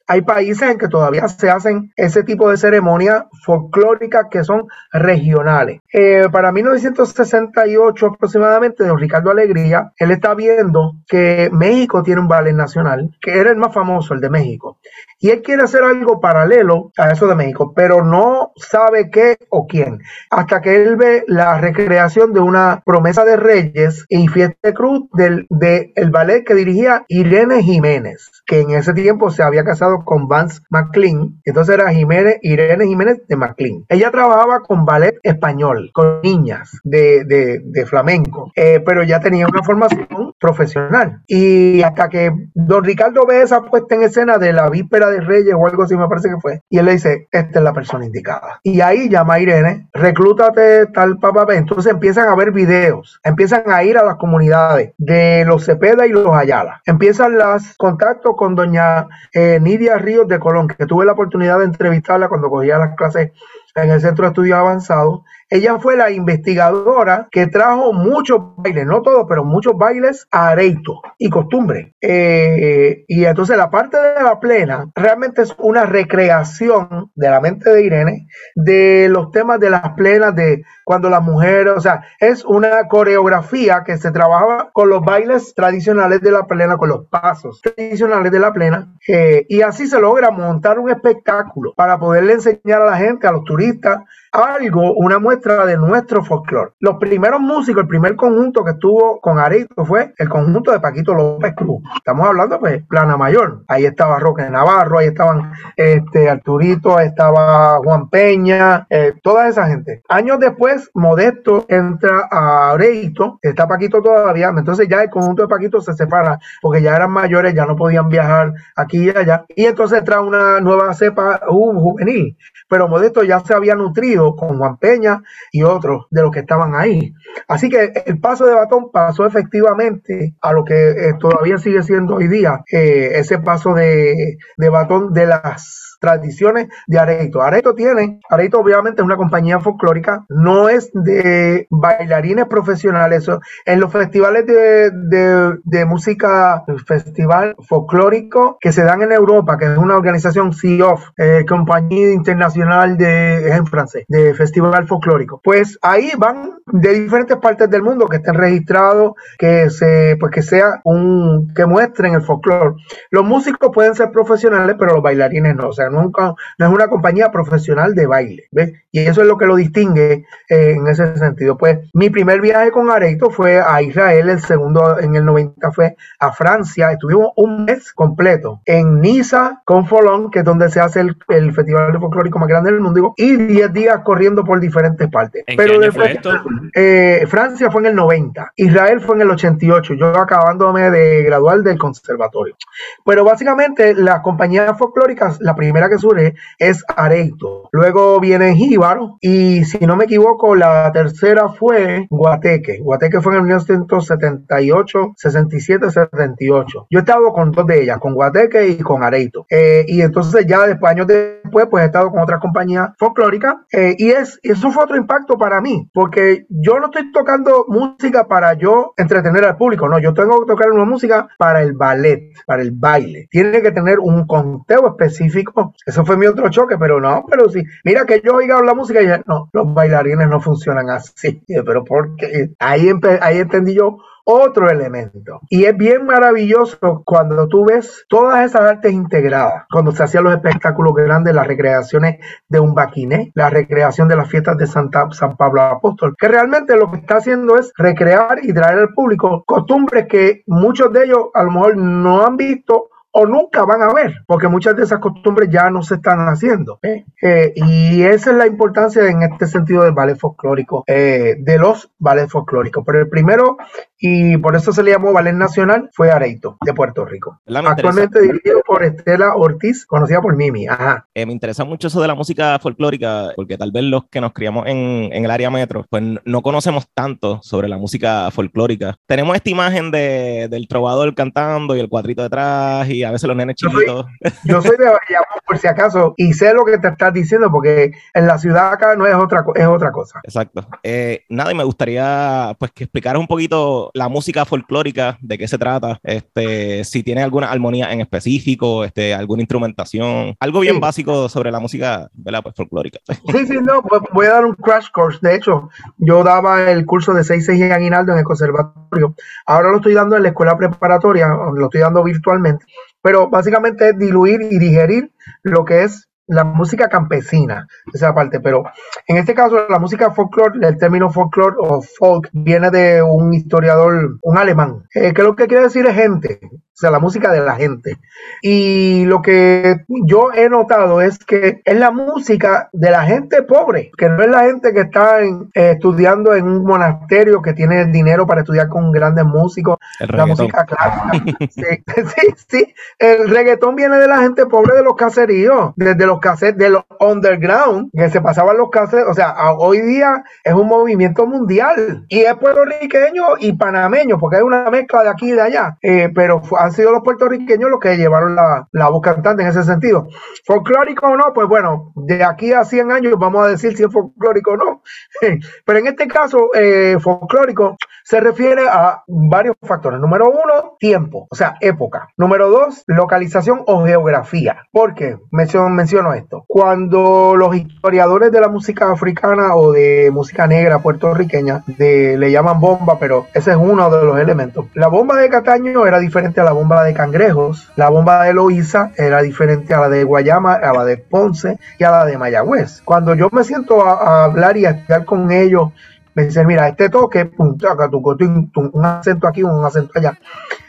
Hay países en que todavía se hacen ese tipo de ceremonias folclóricas que son regionales. Eh, para 1968 aproximadamente, don Ricardo Alegría, él está viendo que México tiene un ballet nacional, que era el más famoso, el de México. Y él quiere hacer algo paralelo a eso de México, pero no sabe qué o quién. Hasta que él ve la recreación de una promesa de Reyes y Fiesta de Cruz del de el ballet que dirigía Irene Jiménez, que en ese tiempo se había casado con Vance McLean. Entonces era Jiménez, Irene Jiménez de McLean. Ella trabajaba con ballet español, con niñas de, de, flamenco, eh, pero ya tenía una formación profesional. Y hasta que don Ricardo ve esa puesta en escena de la víspera de Reyes o algo así, me parece que fue. Y él le dice, esta es la persona indicada. Y ahí llama Irene, reclútate tal papá. Entonces empiezan a ver videos, empiezan a ir a las comunidades de los Cepeda y los Ayala. Empiezan los contactos con doña eh, Nidia Ríos de Colón, que tuve la oportunidad de entrevistarla cuando cogía las clases en el Centro de Estudios Avanzados. Ella fue la investigadora que trajo muchos bailes, no todos, pero muchos bailes a Areito y costumbre. Eh, y entonces la parte de la plena realmente es una recreación de la mente de Irene de los temas de las plenas, de cuando las mujeres, o sea, es una coreografía que se trabajaba con los bailes tradicionales de la plena, con los pasos tradicionales de la plena. Eh, y así se logra montar un espectáculo para poderle enseñar a la gente, a los turistas, algo, una muestra de nuestro folclore. Los primeros músicos, el primer conjunto que estuvo con Arito fue el conjunto de Paquito López Cruz. Estamos hablando, pues, Plana Mayor. Ahí estaba Roque Navarro, ahí estaban este, Arturito, estaba Juan Peña, eh, toda esa gente. Años después, Modesto entra a Areito, está Paquito todavía, entonces ya el conjunto de Paquito se separa porque ya eran mayores, ya no podían viajar aquí y allá. Y entonces entra una nueva cepa uh, juvenil, pero Modesto ya se había nutrido con Juan Peña y otros de los que estaban ahí. Así que el paso de batón pasó efectivamente a lo que eh, todavía sigue siendo hoy día, eh, ese paso de, de batón de las tradiciones de Areito. Areito tiene, Areito obviamente es una compañía folclórica, no es de bailarines profesionales. En los festivales de, de, música, festival folclórico que se dan en Europa, que es una organización CIOF, eh, Compañía Internacional de, en francés, de festival folclórico. Pues ahí van de diferentes partes del mundo que estén registrados, que se, pues que sea un, que muestren el folclore. Los músicos pueden ser profesionales, pero los bailarines no. O sea, no, es una compañía profesional de baile, ¿ves? Y eso es lo que lo distingue eh, en ese sentido. Pues mi primer viaje con Areito fue a Israel, el segundo en el 90 fue a Francia, estuvimos un mes completo en Niza con Folón, que es donde se hace el, festival folclórico más grande del mundo, y 10 días corriendo por diferentes partes. Pero qué fue esto? Eh, Francia fue en el 90, Israel fue en el 88, yo acabándome de graduar del conservatorio. Pero básicamente las compañías folclóricas, la primera que surge es Areito. Luego viene Jíbaro y si no me equivoco la tercera fue Guateque. Guateque fue en el 1978, 67, 78. Yo he estado con dos de ellas, con Guateque y con Areito. Eh, y entonces ya después, años después después pues he estado con otras compañías folclóricas eh, y es, eso fue otro impacto para mí, porque yo no estoy tocando música para yo entretener al público, no, yo tengo que tocar una música para el ballet, para el baile. Tiene que tener un conteo específico. Eso fue mi otro choque, pero no, pero sí. Mira que yo oiga la música y no, los bailarines no funcionan así. Pero porque ahí, ahí entendí yo otro elemento. Y es bien maravilloso cuando tú ves todas esas artes integradas, cuando se hacían los espectáculos grandes, las recreaciones de un baquiné, la recreación de las fiestas de Santa, San Pablo Apóstol, que realmente lo que está haciendo es recrear y traer al público costumbres que muchos de ellos a lo mejor no han visto o nunca van a ver, porque muchas de esas costumbres ya no se están haciendo. ¿eh? Eh, y esa es la importancia en este sentido del ballet folclórico, eh, de los ballet folclóricos. Pero el primero, y por eso se le llamó Ballet Nacional, fue Areito, de Puerto Rico. Actualmente dirigido por Estela Ortiz, conocida por Mimi. Ajá. me interesa mucho eso de la música folclórica, porque tal vez los que nos criamos en, en el área metro, pues no conocemos tanto sobre la música folclórica. Tenemos esta imagen de, del trovador cantando y el cuadrito detrás y a veces los nenes chiquitos. Yo soy, de Bayamón, por si acaso, y sé lo que te estás diciendo, porque en la ciudad acá no es otra, es otra cosa. Exacto. Eh, nada, y me gustaría pues que explicaras un poquito la música folclórica, de qué se trata, este, si tiene alguna armonía en específico, este, alguna instrumentación, algo bien básico sobre la música ¿verdad? Pues, folclórica. Sí, sí, no, pues voy a dar un crash course. De hecho, yo daba el curso de 6-6 en Aguinaldo en el conservatorio. Ahora lo estoy dando en la escuela preparatoria, lo estoy dando virtualmente pero básicamente es diluir y digerir lo que es la música campesina, esa parte, pero en este caso la música folklore, el término folklore o folk viene de un historiador, un alemán, eh, que lo que quiere decir es gente, o sea, la música de la gente. Y lo que yo he notado es que es la música de la gente pobre, que no es la gente que está eh, estudiando en un monasterio, que tiene el dinero para estudiar con grandes músicos, la música clásica. sí, sí, sí, el reggaetón viene de la gente pobre de los caseríos, desde los cassettes, de los underground, que se pasaban los cassettes, o sea, hoy día es un movimiento mundial y es puertorriqueño y panameño, porque hay una mezcla de aquí y de allá, eh, pero han sido los puertorriqueños los que llevaron la, la voz cantante en ese sentido. Folclórico o no, pues bueno, de aquí a 100 años vamos a decir si es folclórico o no. Pero en este caso, eh, folclórico se refiere a varios factores. Número uno, tiempo, o sea, época. Número dos, localización o geografía. ¿Por qué menciono, esto? Cuando los historiadores de la música africana o de música negra puertorriqueña de, le llaman bomba, pero ese es uno de los elementos. La bomba de Cataño era diferente a la bomba de Cangrejos. La bomba de Loíza era diferente a la de Guayama, a la de Ponce y a la de Mayagüez. Cuando yo me siento a, hablar y a con ellos, me dicen, mira, este toque, un acento aquí, un acento allá.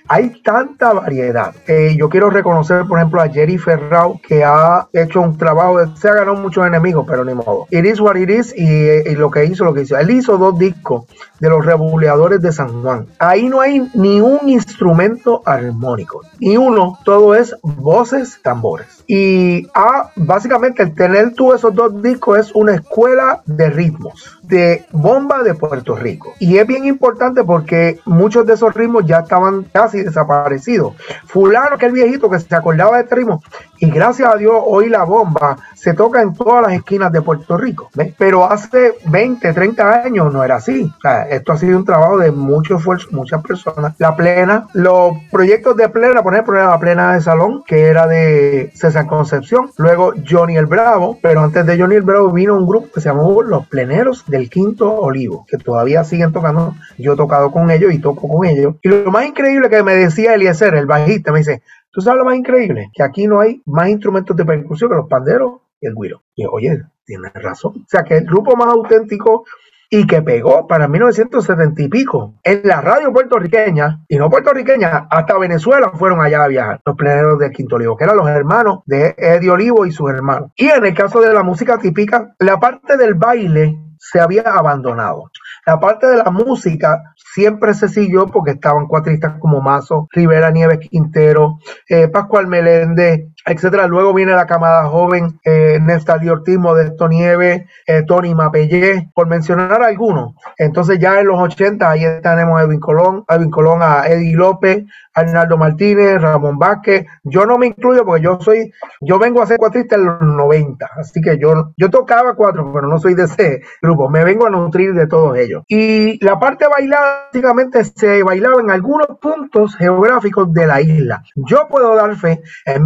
Hay tanta variedad. Eh, yo quiero reconocer, por ejemplo, a Jerry Ferrao, que ha hecho un trabajo, se ha ganado muchos enemigos, pero ni modo. It is what it is y, lo que hizo, lo que hizo. Él hizo dos discos de los rebuleadores de San Juan. Ahí no hay ni un instrumento armónico, ni uno, todo es voces, tambores. Y ah, básicamente el tener tú esos dos discos es una escuela de ritmos, de bomba de Puerto Rico. Y es bien importante porque muchos de esos ritmos ya estaban casi desaparecido. Fulano, que el viejito que se acordaba de este ritmo. Y gracias a Dios, hoy la bomba se toca en todas las esquinas de Puerto Rico. Pero hace 20, 30 años no era así. esto ha sido un trabajo de mucho esfuerzo, muchas personas. La plena, los proyectos de plena, por ejemplo, la plena de salón, que era de César Concepción. Luego Johnny el Bravo, pero antes de Johnny el Bravo vino un grupo que se llamó Los Pleneros del Quinto Olivo, que todavía siguen tocando. Yo he tocado con ellos y toco con ellos. Y lo más increíble que me decía Eliezer, el bajista, me dice, ¿tú sabes lo más increíble? Que aquí no hay más instrumentos de percusión que los panderos y el guiro. Y oye, tienes razón. O sea, que el grupo más auténtico y que pegó para 1970 y pico en la radio puertorriqueña, y no puertorriqueña, hasta Venezuela fueron allá a viajar, los pleneros de Quinto Olivo, que eran los hermanos de Eddie Olivo y sus hermanos. Y en el caso de la música típica, la parte del baile se había abandonado. La parte de la música siempre se siguió porque estaban cuatristas como Mazo, Rivera Nieves Quintero, eh, Pascual Meléndez, etcétera. Luego viene la camada joven, eh, Néstor Ortiz, Modesto Nieve, eh, Tony Mapellé, por mencionar algunos. Entonces ya en los 80 ahí tenemos a Edwin Colón, a Edwin Colón, a Eddie López, Arnaldo Martínez, Ramón Vázquez. Yo no me incluyo porque yo soy, yo vengo a ser cuatrista en los 90, así que yo, yo tocaba cuatro, pero no soy de ese grupo. Me vengo a nutrir de todos ellos. Y la parte bailada, básicamente se bailaba en algunos puntos geográficos de la isla. Yo puedo dar fe, en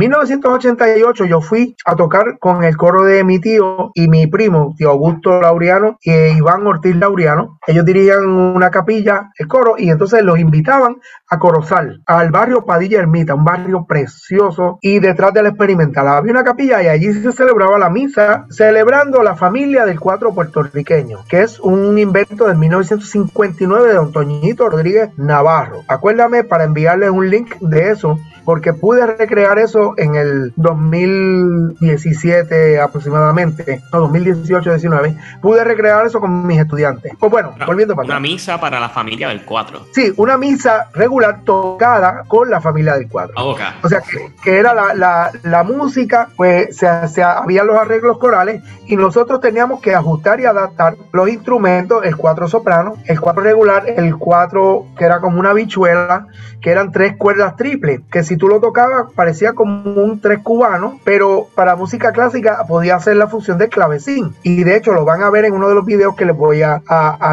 1988 yo fui a tocar con el coro de mi tío y mi primo, tío Augusto Laureano y Iván Ortiz Laureano. Ellos dirigían una capilla, el coro, y entonces los invitaban a Corozal, al barrio Padilla Ermita, un barrio precioso, y detrás del experimental había una capilla y allí se celebraba la misa, celebrando la familia del cuatro puertorriqueño, que es un invento de 1959 de don Toñito Rodríguez Navarro. Acuérdame para enviarles un link de eso porque pude recrear eso en el 2017 aproximadamente, no, 2018-19, pude recrear eso con mis estudiantes. Pues bueno, volviendo para Una misa para la familia del 4. Sí, una misa regular tocada con la familia del 4. Ah, o sea, que, era la, música, pues se, se, había los arreglos corales y nosotros teníamos que ajustar y adaptar los instrumentos, el 4 soprano, el 4 regular, el 4 que era como una bichuela, que eran tres cuerdas triples, que si tú lo tocabas parecía como un tres cubano, pero para música clásica podía hacer la función del clavecín. Y de hecho lo van a ver en uno de los videos que les voy a,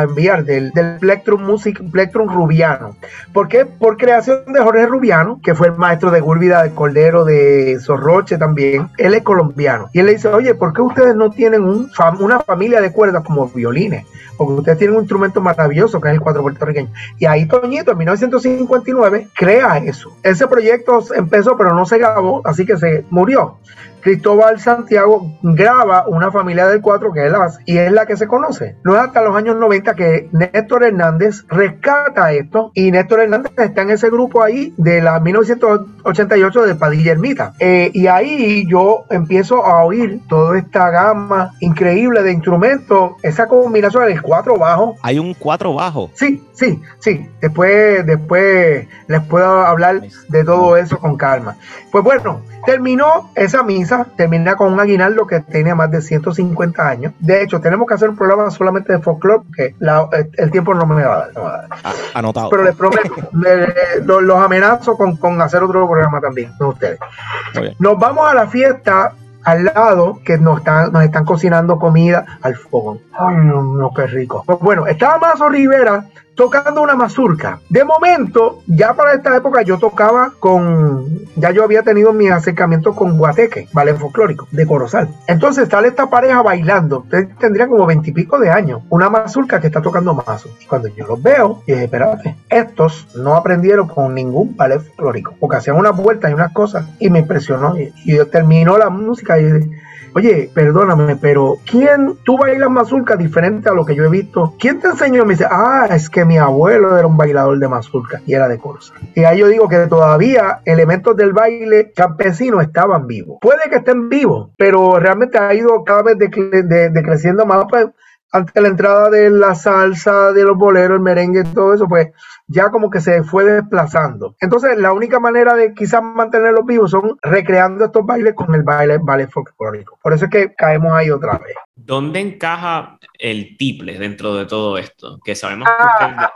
enviar del, del Plectrum Music, Plectrum Rubiano. ¿Por qué? Por creación de Jorge Rubiano, que fue el maestro de Gúrbida, de Cordero, de Zorroche también. Él es colombiano. Y él le dice, oye, ¿por qué ustedes no tienen un una familia de cuerdas como violines? Porque ustedes tienen un instrumento maravilloso que es el cuatro puertorriqueño. Y ahí Toñito en 1959 crea eso. Ese proyecto empezó pero no se grabó, así que se murió. Cristóbal Santiago graba una familia del cuatro que es la y es la que se conoce. No es hasta los años 90 que Néstor Hernández rescata esto y Néstor Hernández está en ese grupo ahí de la 1988 de Padilla Ermita. Eh, y ahí yo empiezo a oír toda esta gama increíble de instrumentos, esa combinación del cuatro bajo. Hay un cuatro bajo. Sí, sí, sí. Después, después les puedo hablar de todo eso con calma. Pues bueno, terminó esa misa termina con un aguinaldo que tenía más de 150 años. De hecho, tenemos que hacer un programa solamente de folclore porque el tiempo no me va a dar. Ah, anotado. Pero les prometo, los, amenazo con, hacer otro programa también con ustedes. Nos vamos a la fiesta al lado que nos están, nos están cocinando comida al fogón. Ay, no, qué rico. Pues bueno, estaba Mazo Rivera tocando una mazurca. De momento, ya para esta época yo tocaba con, ya yo había tenido mi acercamiento con Guateque, ballet folclórico, de Corozal. Entonces sale esta pareja bailando, ustedes tendrían como veintipico de años, una mazurca que está tocando mazo. Y cuando yo los veo, dije, espérate, estos no aprendieron con ningún ballet folclórico, porque hacían unas vueltas y unas cosas, y me impresionó. Y, y yo terminó la música y oye, perdóname, pero ¿quién tú bailas mazurca diferente a lo que yo he visto? ¿Quién te enseñó? Me dice, ah, es que mi abuelo era un bailador de mazurca y era de Corsa. Y ahí yo digo que todavía elementos del baile campesino estaban vivos. Puede que estén vivos, pero realmente ha ido cada vez decreciendo más. Pues, la entrada de la salsa, de los boleros, el merengue, todo eso, pues ya como que se fue desplazando. Entonces, la única manera de quizás mantenerlos vivos son recreando estos bailes con el baile, baile folclórico. Por eso es que caemos ahí otra vez. ¿Dónde encaja el tiple dentro de todo esto? Que sabemos que usted ah.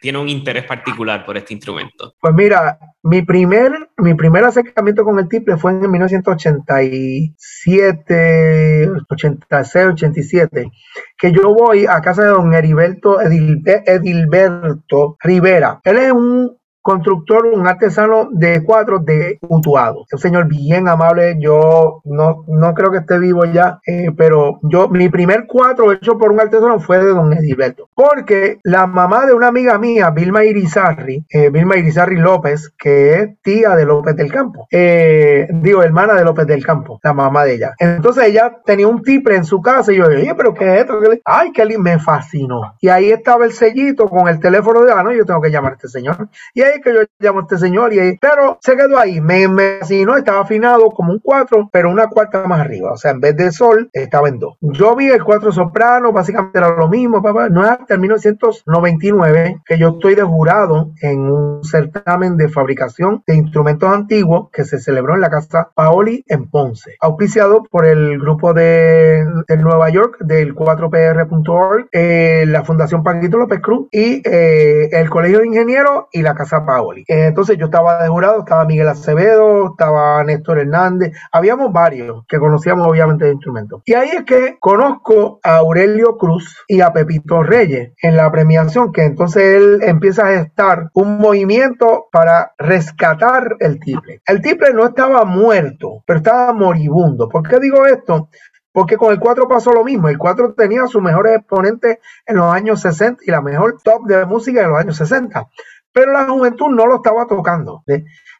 tiene un interés particular por este instrumento. Pues mira, mi primer, mi primer acercamiento con el tiple fue en 1987, 86, 87, que yo voy a casa de don Heriberto Edilberto Rivera. Él es un constructor, un artesano de cuatro de Utuado. Un señor bien amable, yo no, no creo que esté vivo ya, eh, pero yo, mi primer cuatro hecho por un artesano fue de don Edilberto. Porque la mamá de una amiga mía, Vilma Irizarri, eh, Vilma Irizarri López, que es tía de López del Campo, eh, digo, hermana de López del Campo, la mamá de ella. Entonces ella tenía un tiple en su casa y yo, oye, pero ¿qué es esto? Ay, qué lindo, me fascinó. Y ahí estaba el sellito con el teléfono de, ah, no, yo tengo que llamar a este señor. Y ahí ahí que yo llamo a este señor, y pero se quedó ahí, me, me no estaba afinado como un 4, pero una cuarta más arriba, o sea, en vez de sol, estaba en do. Yo vi el 4 soprano, básicamente era lo mismo, papá, no es hasta el 1999 que yo estoy de jurado en un certamen de fabricación de instrumentos antiguos que se celebró en la casa Paoli en Ponce, auspiciado por el grupo de, Nueva York del 4pr.org, eh, la Fundación Paquito López Cruz y eh, el Colegio de Ingenieros y la Casa Paoli. Eh, entonces yo estaba de jurado, estaba Miguel Acevedo, estaba Néstor Hernández, habíamos varios que conocíamos obviamente de instrumentos. Y ahí es que conozco a Aurelio Cruz y a Pepito Reyes en la premiación, que entonces él empieza a gestar un movimiento para rescatar el tiple. El tiple no estaba muerto, pero estaba moribundo. ¿Por qué digo esto? Porque con el 4 pasó lo mismo. El 4 tenía sus mejores exponentes en los años 60 y la mejor top de música en los años 60. Pero la juventud no lo estaba tocando.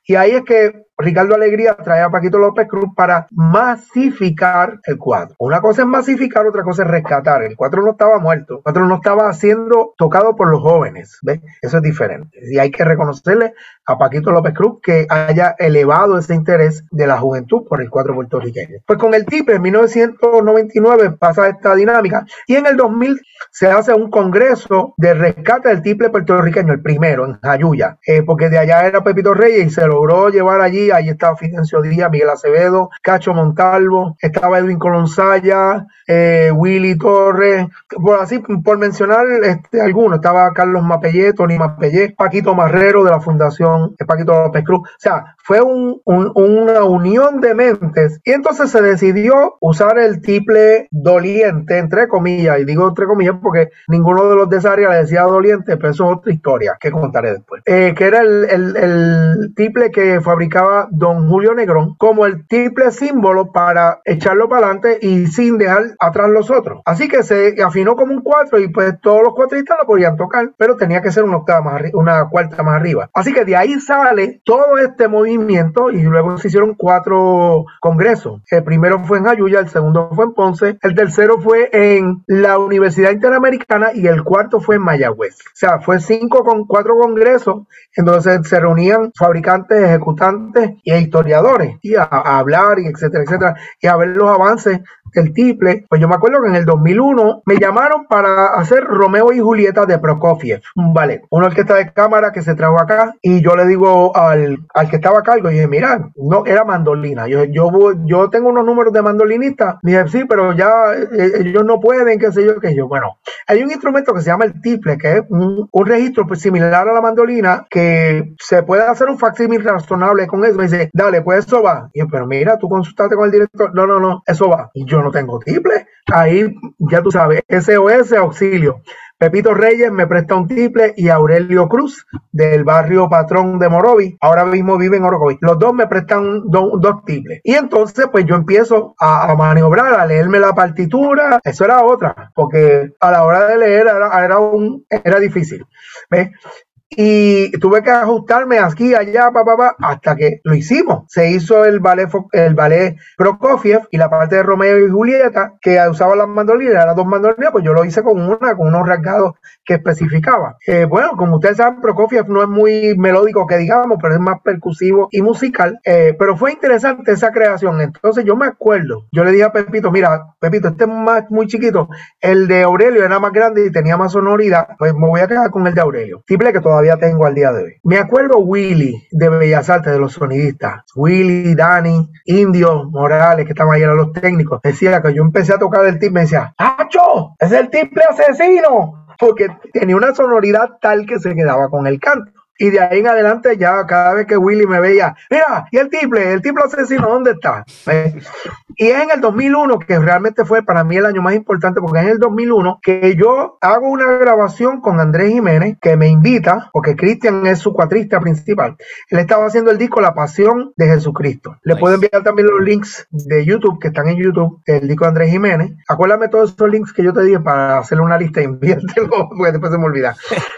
Y ahí es que Ricardo Alegría trae a Paquito López Cruz para masificar el cuadro. Una cosa es masificar, otra cosa es rescatar. El cuadro no estaba muerto, el cuadro no estaba siendo tocado por los jóvenes. ¿ves? Eso es diferente. Y hay que reconocerle a Paquito López Cruz que haya elevado ese interés de la juventud por el cuadro puertorriqueño. Pues con el TIPE en 1999 pasa esta dinámica y en el 2000 se hace un congreso de rescate del tiple puertorriqueño, el primero en Jayuya, eh, porque de allá era Pepito Reyes y se logró llevar allí ahí estaba Fidencio Díaz, Miguel Acevedo, Cacho Montalvo, estaba Edwin Colonsaya, eh, Willy Torres, por así, por mencionar este, algunos, estaba Carlos Mapellé, Tony Mapellé, Paquito Marrero de la Fundación Paquito López Cruz. O sea, fue una unión de mentes y entonces se decidió usar el triple doliente, entre comillas, y digo entre comillas porque ninguno de los de esa área le decía doliente, pero eso es otra historia que contaré después. Eh, que era el, el, el triple que fabricaba don Julio Negrón como el triple símbolo para echarlo para adelante y sin dejar atrás los otros. Así que se afinó como un 4 y pues todos los cuatristas lo podían tocar, pero tenía que ser una octava más una cuarta más arriba. Así que de ahí sale todo este movimiento y luego se hicieron cuatro congresos. El primero fue en Ayuya, el segundo fue en Ponce, el tercero fue en la Universidad Interamericana y el cuarto fue en Mayagüez. O sea, fue cinco con cuatro congresos, entonces se reunían fabricantes, ejecutantes y historiadores y a, hablar y etcétera, etcétera, y a ver los avances del tiple. Pues yo me acuerdo que en el 2001 me llamaron para hacer Romeo y Julieta de Prokofiev, un ballet, una orquesta de cámara que se trajo acá y yo le digo al, al que estaba a cargo, y dije, mira, no, era mandolina. Yo, yo, yo tengo unos números de mandolinista. Dije, sí, pero ya eh, ellos no pueden, qué sé yo, qué yo. Bueno, hay un instrumento que se llama el tiple, que es un, un registro pues, similar a la mandolina, que se puede hacer un facsímil razonable con eso. Me dice, dale, pues eso va. Y yo, pero mira, tú consultaste con el director. No, no, no, eso va. Y yo no tengo triple. Ahí, ya tú sabes, SOS, auxilio. Pepito Reyes me presta un triple y Aurelio Cruz del barrio Patrón de Morovi, ahora mismo vive en Orocovi. Los dos me prestan dos triples. Y entonces pues yo empiezo a, maniobrar, a leerme la partitura. Eso era otra, porque a la hora de leer era, era, un, era difícil. ¿Ves? Y tuve que ajustarme aquí, allá, pa, hasta que lo hicimos. Se hizo el ballet, el ballet Prokofiev y la parte de Romeo y Julieta, que usaba las mandolinas, eran dos mandolinas, pues yo lo hice con una, con unos rasgados que especificaba. Eh, bueno, como ustedes saben, Prokofiev no es muy melódico que digamos, pero es más percusivo y musical. Eh, pero fue interesante esa creación. Entonces yo me acuerdo, yo le dije a Pepito, mira, Pepito, este es más, muy chiquito. El de Aurelio era más grande y tenía más sonoridad, pues me voy a quedar con el de Aurelio. Simple que todavía tengo al día de hoy. Me acuerdo Willy de Bellas Artes, de los sonidistas. Willy, Dani, Indio, Morales, que estaban ahí, los técnicos. Decía que yo empecé a tocar el timbre me decía, ¡Acho! ¡Es el timbre asesino! Porque tenía una sonoridad tal que se quedaba con el canto. Y de ahí en adelante ya cada vez que Willy me veía, mira, y el triple, el triple asesino, ¿dónde está? y es en el 2001 que realmente fue para mí el año más importante porque es en el 2001 que yo hago una grabación con Andrés Jiménez que me invita, porque Cristian es su cuatrista principal. Él estaba haciendo el disco La Pasión de Jesucristo. Le puedo enviar también los links de YouTube que están en YouTube, el disco de Andrés Jiménez. Acuérdame todos esos links que yo te dije para hacerle una lista y enviártelo porque después se me olvida.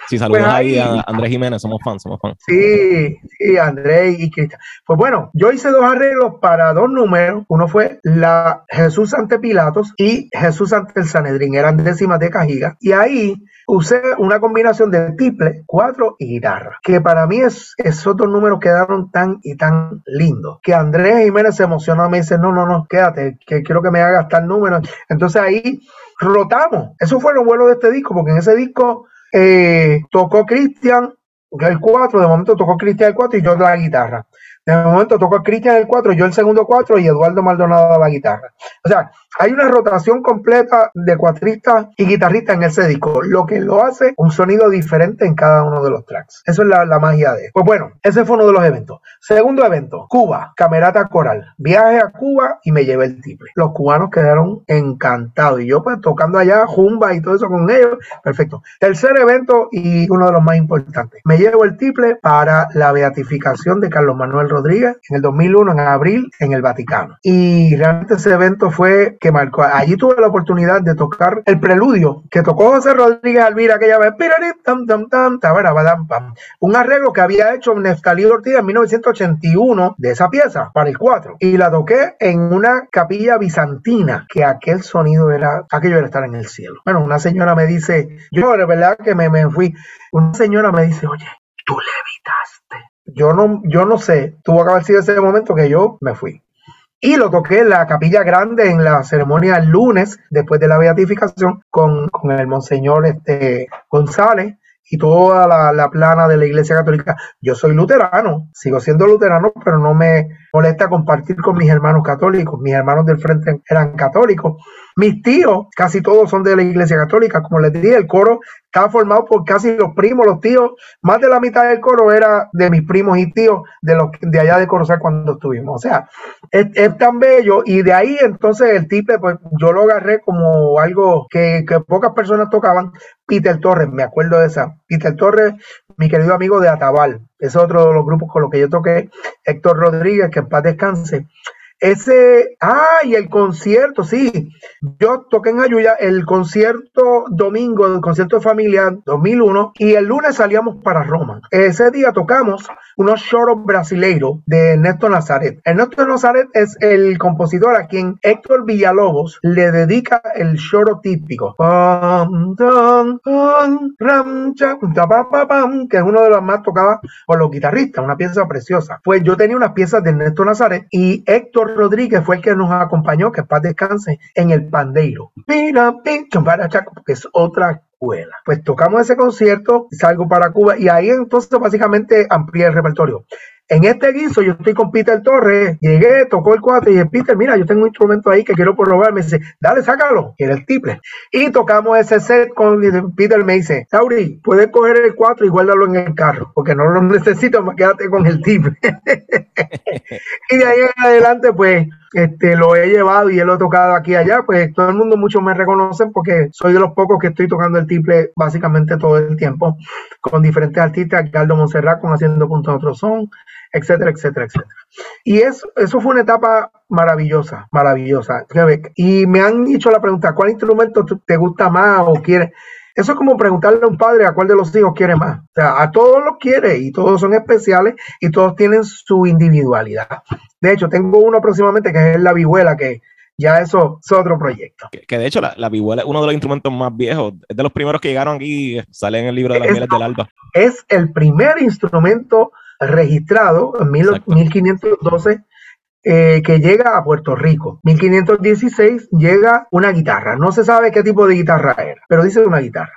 Si saludas pues ahí, a Andrés Jiménez, somos fans, somos fans. Sí, sí, Andrés y Cristian. Pues bueno, yo hice dos arreglos para dos números. Uno fue la Jesús ante Pilatos y Jesús ante el Sanedrín. Eran décimas de cajiga. Y ahí usé una combinación de triple, cuatro y guitarra. Que para mí es, esos dos números quedaron tan y tan lindos. Que Andrés Jiménez se emocionó. Me dice, no, no, no, quédate, que quiero que me hagas tal número. Entonces ahí rotamos. Eso fue lo bueno de este disco, porque en ese disco eh, tocó Cristian el 4, de momento tocó Cristian el 4 y yo la guitarra. De momento tocó Cristian el 4, yo el segundo 4 y Eduardo Maldonado la guitarra. O sea, hay una rotación completa de cuatristas y guitarristas en ese disco, lo que lo hace un sonido diferente en cada uno de los tracks. Eso es la, magia de. Pues bueno, ese fue uno de los eventos. Segundo evento, Cuba, Camerata Coral. Viaje a Cuba y me llevé el triple. Los cubanos quedaron encantados y yo pues tocando allá jumba y todo eso con ellos. Perfecto. Tercer evento y uno de los más importantes. Me llevo el triple para la beatificación de Carlos Manuel Rodríguez en el 2001, en abril, en el Vaticano. Y realmente ese evento fue que marcó. Allí tuve la oportunidad de tocar el preludio que tocó José Rodríguez Alvira aquella vez. Un arreglo que había hecho Neftalí Ortiz en 1981 de esa pieza para el 4. Y la toqué en una capilla bizantina, que aquel sonido era, aquello era estar en el cielo. Bueno, una señora me dice, yo de verdad que me, me fui, una señora me dice, oye, tú levitaste. Yo no, yo no sé, tuvo que haber sido ese momento que yo me fui y lo toqué en la capilla grande en la ceremonia el lunes después de la beatificación con, el monseñor este, González y toda la, la, plana de la Iglesia Católica. Yo soy luterano, sigo siendo luterano, pero no me molesta compartir con mis hermanos católicos. Mis hermanos del frente eran católicos. Mis tíos, casi todos son de la Iglesia Católica. Como les dije, el coro estaba formado por casi los primos, los tíos. Más de la mitad del coro era de mis primos y tíos de los de allá de Corozal cuando estuvimos. O sea, es, tan bello. Y de ahí entonces el tiple, pues yo lo agarré como algo que, que pocas personas tocaban. Peter Torres, me acuerdo de esa. Peter Torres, mi querido amigo de Atabal, es otro de los grupos con los que yo toqué. Héctor Rodríguez, que en paz descanse. Ese, ah, y el concierto, sí. Yo toqué en Ayuya el concierto domingo, el concierto familiar 2001, y el lunes salíamos para Roma. Ese día tocamos unos choros brasileiros de Ernesto Nazaret. Ernesto Nazaret es el compositor a quien Héctor Villalobos le dedica el choro típico, que es uno de los más tocadas por los guitarristas, una pieza preciosa. Pues yo tenía unas piezas de Ernesto Nazaret y Héctor Rodríguez fue el que nos acompañó, que paz descanse, en el pandeiro. Porque es otra escuela. Pues tocamos ese concierto, salgo para Cuba y ahí entonces básicamente amplié el repertorio. En este guiso yo estoy con Peter Torres, llegué, tocó el 4 y dije, Peter, mira, yo tengo un instrumento ahí que quiero probar. Me dice, dale, sácalo. Y era el triple. Y tocamos ese set con Peter, me dice, Sauri, puedes coger el 4 y guárdalo en el carro, porque no lo necesito, más quédate con el triple. y de ahí en adelante, pues, este, lo he llevado y él lo he tocado aquí y allá, pues todo el mundo mucho me reconocen porque soy de los pocos que estoy tocando el triple básicamente todo el tiempo, con diferentes artistas, Aldo Monserrat con Haciendo Punto Otro Son, etcétera, etcétera, etcétera. Y eso, eso fue una etapa maravillosa, maravillosa. Y me han hecho la pregunta, ¿cuál instrumento te gusta más o quieres? Eso es como preguntarle a un padre a cuál de los hijos quiere más. O sea, a todos los quiere y todos son especiales y todos tienen su individualidad. De hecho, tengo uno próximamente que es la vihuela, que ya eso es otro proyecto. Que, de hecho la, la, vihuela es uno de los instrumentos más viejos, es de los primeros que llegaron aquí, sale en el libro de las mieles del alba. Es el primer instrumento registrado en 1512 eh, que llega a Puerto Rico. 1516 llega una guitarra. No se sabe qué tipo de guitarra era, pero dice una guitarra.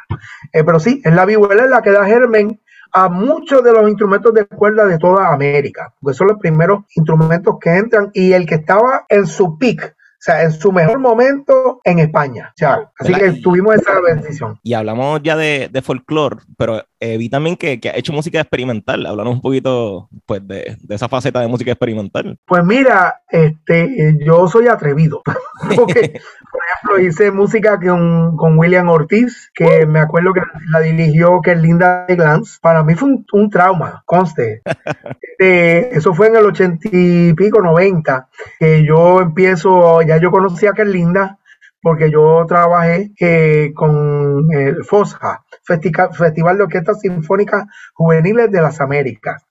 Eh, pero sí, es la vihuela en la que da germen a muchos de los instrumentos de cuerda de toda América, porque son los primeros instrumentos que entran y el que estaba en su peak o sea, en su mejor momento en España. así que tuvimos esa bendición. Y hablamos ya de, de folclore, pero eh, vi también que, ha hecho música experimental. Hablamos un poquito pues, de, esa faceta de música experimental. Pues mira, este, yo soy atrevido. Porque, por ejemplo, hice música con, con William Ortiz, que me acuerdo que la dirigió que Linda de Glance. Para mí fue un, trauma, conste. Este, eso fue en el ochenta y pico, noventa, que yo empiezo, ya yo conocía que es Linda porque yo trabajé eh, con el FOSJA, Festival de Orquestas Sinfónicas Juveniles de las Américas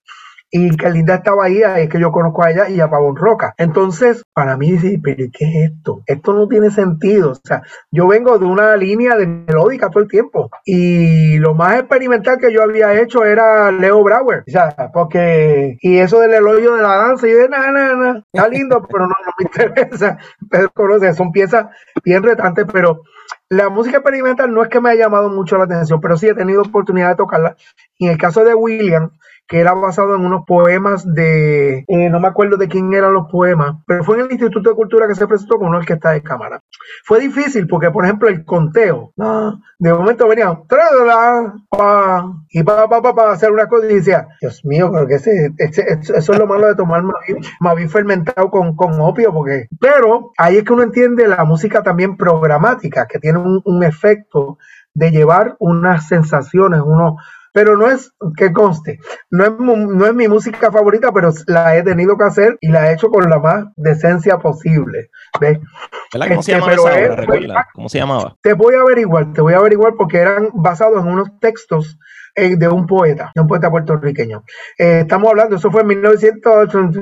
y que Linda estaba ahí, es que yo conozco a ella y a Pavón Roca. Entonces, para mí, dice, pero ¿qué es esto? Esto no tiene sentido. O sea, yo vengo de una línea de melódica todo el tiempo y lo más experimental que yo había hecho era Leo Brauer. O sea, porque, y eso del elogio de la danza y de nada, nada, nada, está lindo, pero no, me interesa. Pero conoce, son piezas bien retantes, pero la música experimental no es que me haya llamado mucho la atención, pero sí he tenido oportunidad de tocarla. Y en el caso de William, que era basado en unos poemas de, eh, no me acuerdo de quién eran los poemas, pero fue en el Instituto de Cultura que se presentó con una orquesta de cámara. Fue difícil porque, por ejemplo, el conteo, de momento venían, y para pa, pa, hacer una cosa y decía, Dios mío, creo que ese, eso es lo malo de tomar Mavi fermentado con, con opio, porque, pero ahí es que uno entiende la música también programática, que tiene un, un efecto de llevar unas sensaciones, unos pero no es, que conste, no es, no es mi música favorita, pero la he tenido que hacer y la he hecho con la más decencia posible. ¿ves? ¿Cómo, se este, esa ¿Cómo se llamaba? Te voy a averiguar, te voy a averiguar porque eran basados en unos textos de un poeta, de un poeta puertorriqueño. Eh, estamos hablando, eso fue en 1980,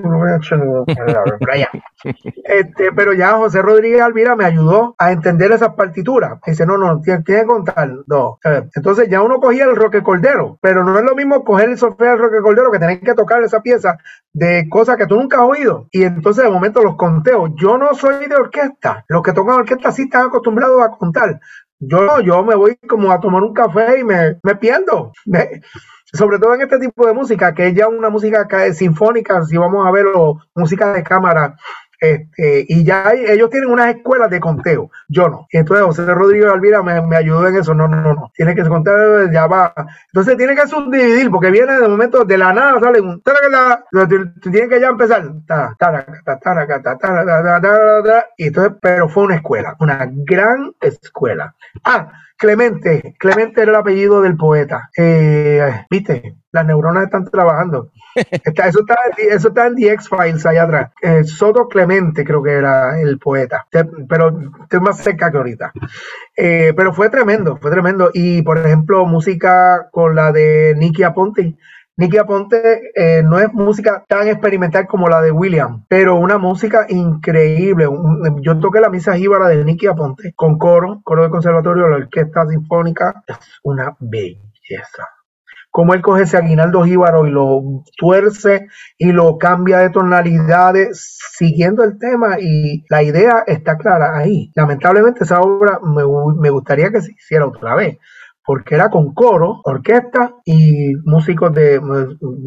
este, pero ya José Rodríguez Alvira me ayudó a entender esas partituras. Dice, no, no, tiene, que contar dos. Entonces ya uno cogía el Roque Cordero, pero no es lo mismo coger el sofá del Roque Cordero que tener que tocar esa pieza de cosas que tú nunca has oído. Y entonces de momento los conteos. Yo no soy de orquesta. Los que tocan orquesta sí están acostumbrados a contar. Yo yo me voy como a tomar un café y me, me pierdo. sobre todo en este tipo de música, que es ya una música sinfónica, si vamos a ver, música de cámara, este, y ya ellos tienen unas escuelas de conteo, yo no. Entonces José Rodríguez Alvira me, me, ayudó en eso, no, no, no, tiene que contar, ya va. Entonces tiene que subdividir, porque viene de momento de la nada, sale un, tiene que ya empezar, y entonces, pero fue una escuela, una gran escuela. Ah, Clemente, Clemente era el apellido del poeta. Eh, Viste, las neuronas están trabajando. eso, está, eso está en The X-Files allá atrás. Eh, Soto Clemente creo que era el poeta, pero estoy más cerca que ahorita. Eh, pero fue tremendo, fue tremendo. Y por ejemplo, música con la de Nicky Aponte. Nicky Aponte eh, no es música tan experimental como la de William, pero una música increíble. yo toqué la misa jíbara de Nicky Aponte con coro, coro de conservatorio, la orquesta sinfónica. Es una belleza cómo él coge ese aguinaldo jíbaro y lo tuerce y lo cambia de tonalidades siguiendo el tema y la idea está clara ahí. Lamentablemente esa obra me, me gustaría que se hiciera otra vez porque era con coro, orquesta y músicos de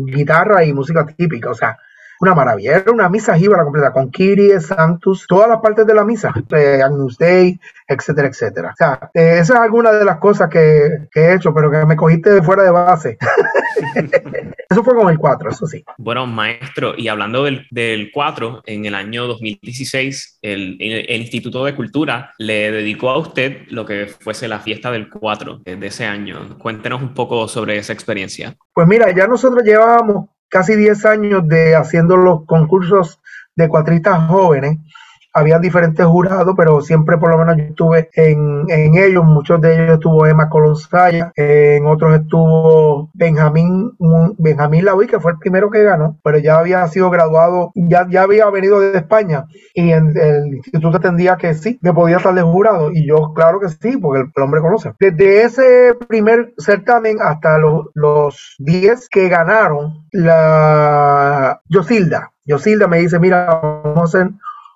guitarra y música típica, o sea, una maravilla. Era una misa jíbara completa con Kyrie, Santos, todas las partes de la misa, eh, Agnus Dei, etcétera, etcétera. O sea, eh, esa es alguna de las cosas que, he hecho, pero que me cogiste de fuera de base. eso fue con el 4, eso sí. Bueno, maestro, y hablando del, del 4, en el año 2016, el, el, Instituto de Cultura le dedicó a usted lo que fuese la fiesta del 4 de ese año. Cuéntenos un poco sobre esa experiencia. Pues mira, ya nosotros llevábamos casi 10 años de haciendo los concursos de cuatristas jóvenes habían diferentes jurados, pero siempre por lo menos yo estuve en, ellos, muchos de ellos estuvo Emma Colonsaya, en otros estuvo Benjamín, Benjamín Laui, que fue el primero que ganó, pero ya había sido graduado, ya, ya había venido de España y en el instituto entendía que sí, que podía estar de jurado y yo claro que sí, porque el, hombre conoce. Desde ese primer certamen hasta los 10 que ganaron, la Yosilda, Yosilda me dice, mira, vamos a hacer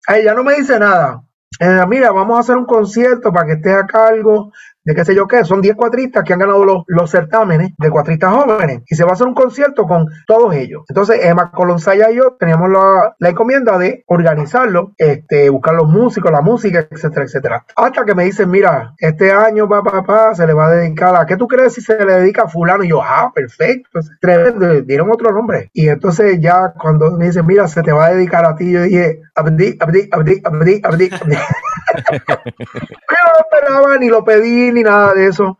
ella no me dice nada. Ella, mira, vamos a hacer un concierto para que estés a cargo de qué sé yo qué, son 10 cuatristas que han ganado los, los, certámenes de cuatristas jóvenes y se va a hacer un concierto con todos ellos. Entonces, Emma Colonsaya y yo teníamos la, la, encomienda de organizarlo, este, buscar los músicos, la música, etcétera, etcétera. Hasta que me dicen, mira, este año, papá, papá, se le va a dedicar a, ¿qué tú crees si se le dedica a fulano? Y yo, ah, perfecto, tremendo, dieron otro nombre. Y entonces ya cuando me dicen, mira, se te va a dedicar a ti, yo dije, abdi, abdi, abdi, abdi, abdi, abdi. no esperaba ni lo pedí ni nada de eso.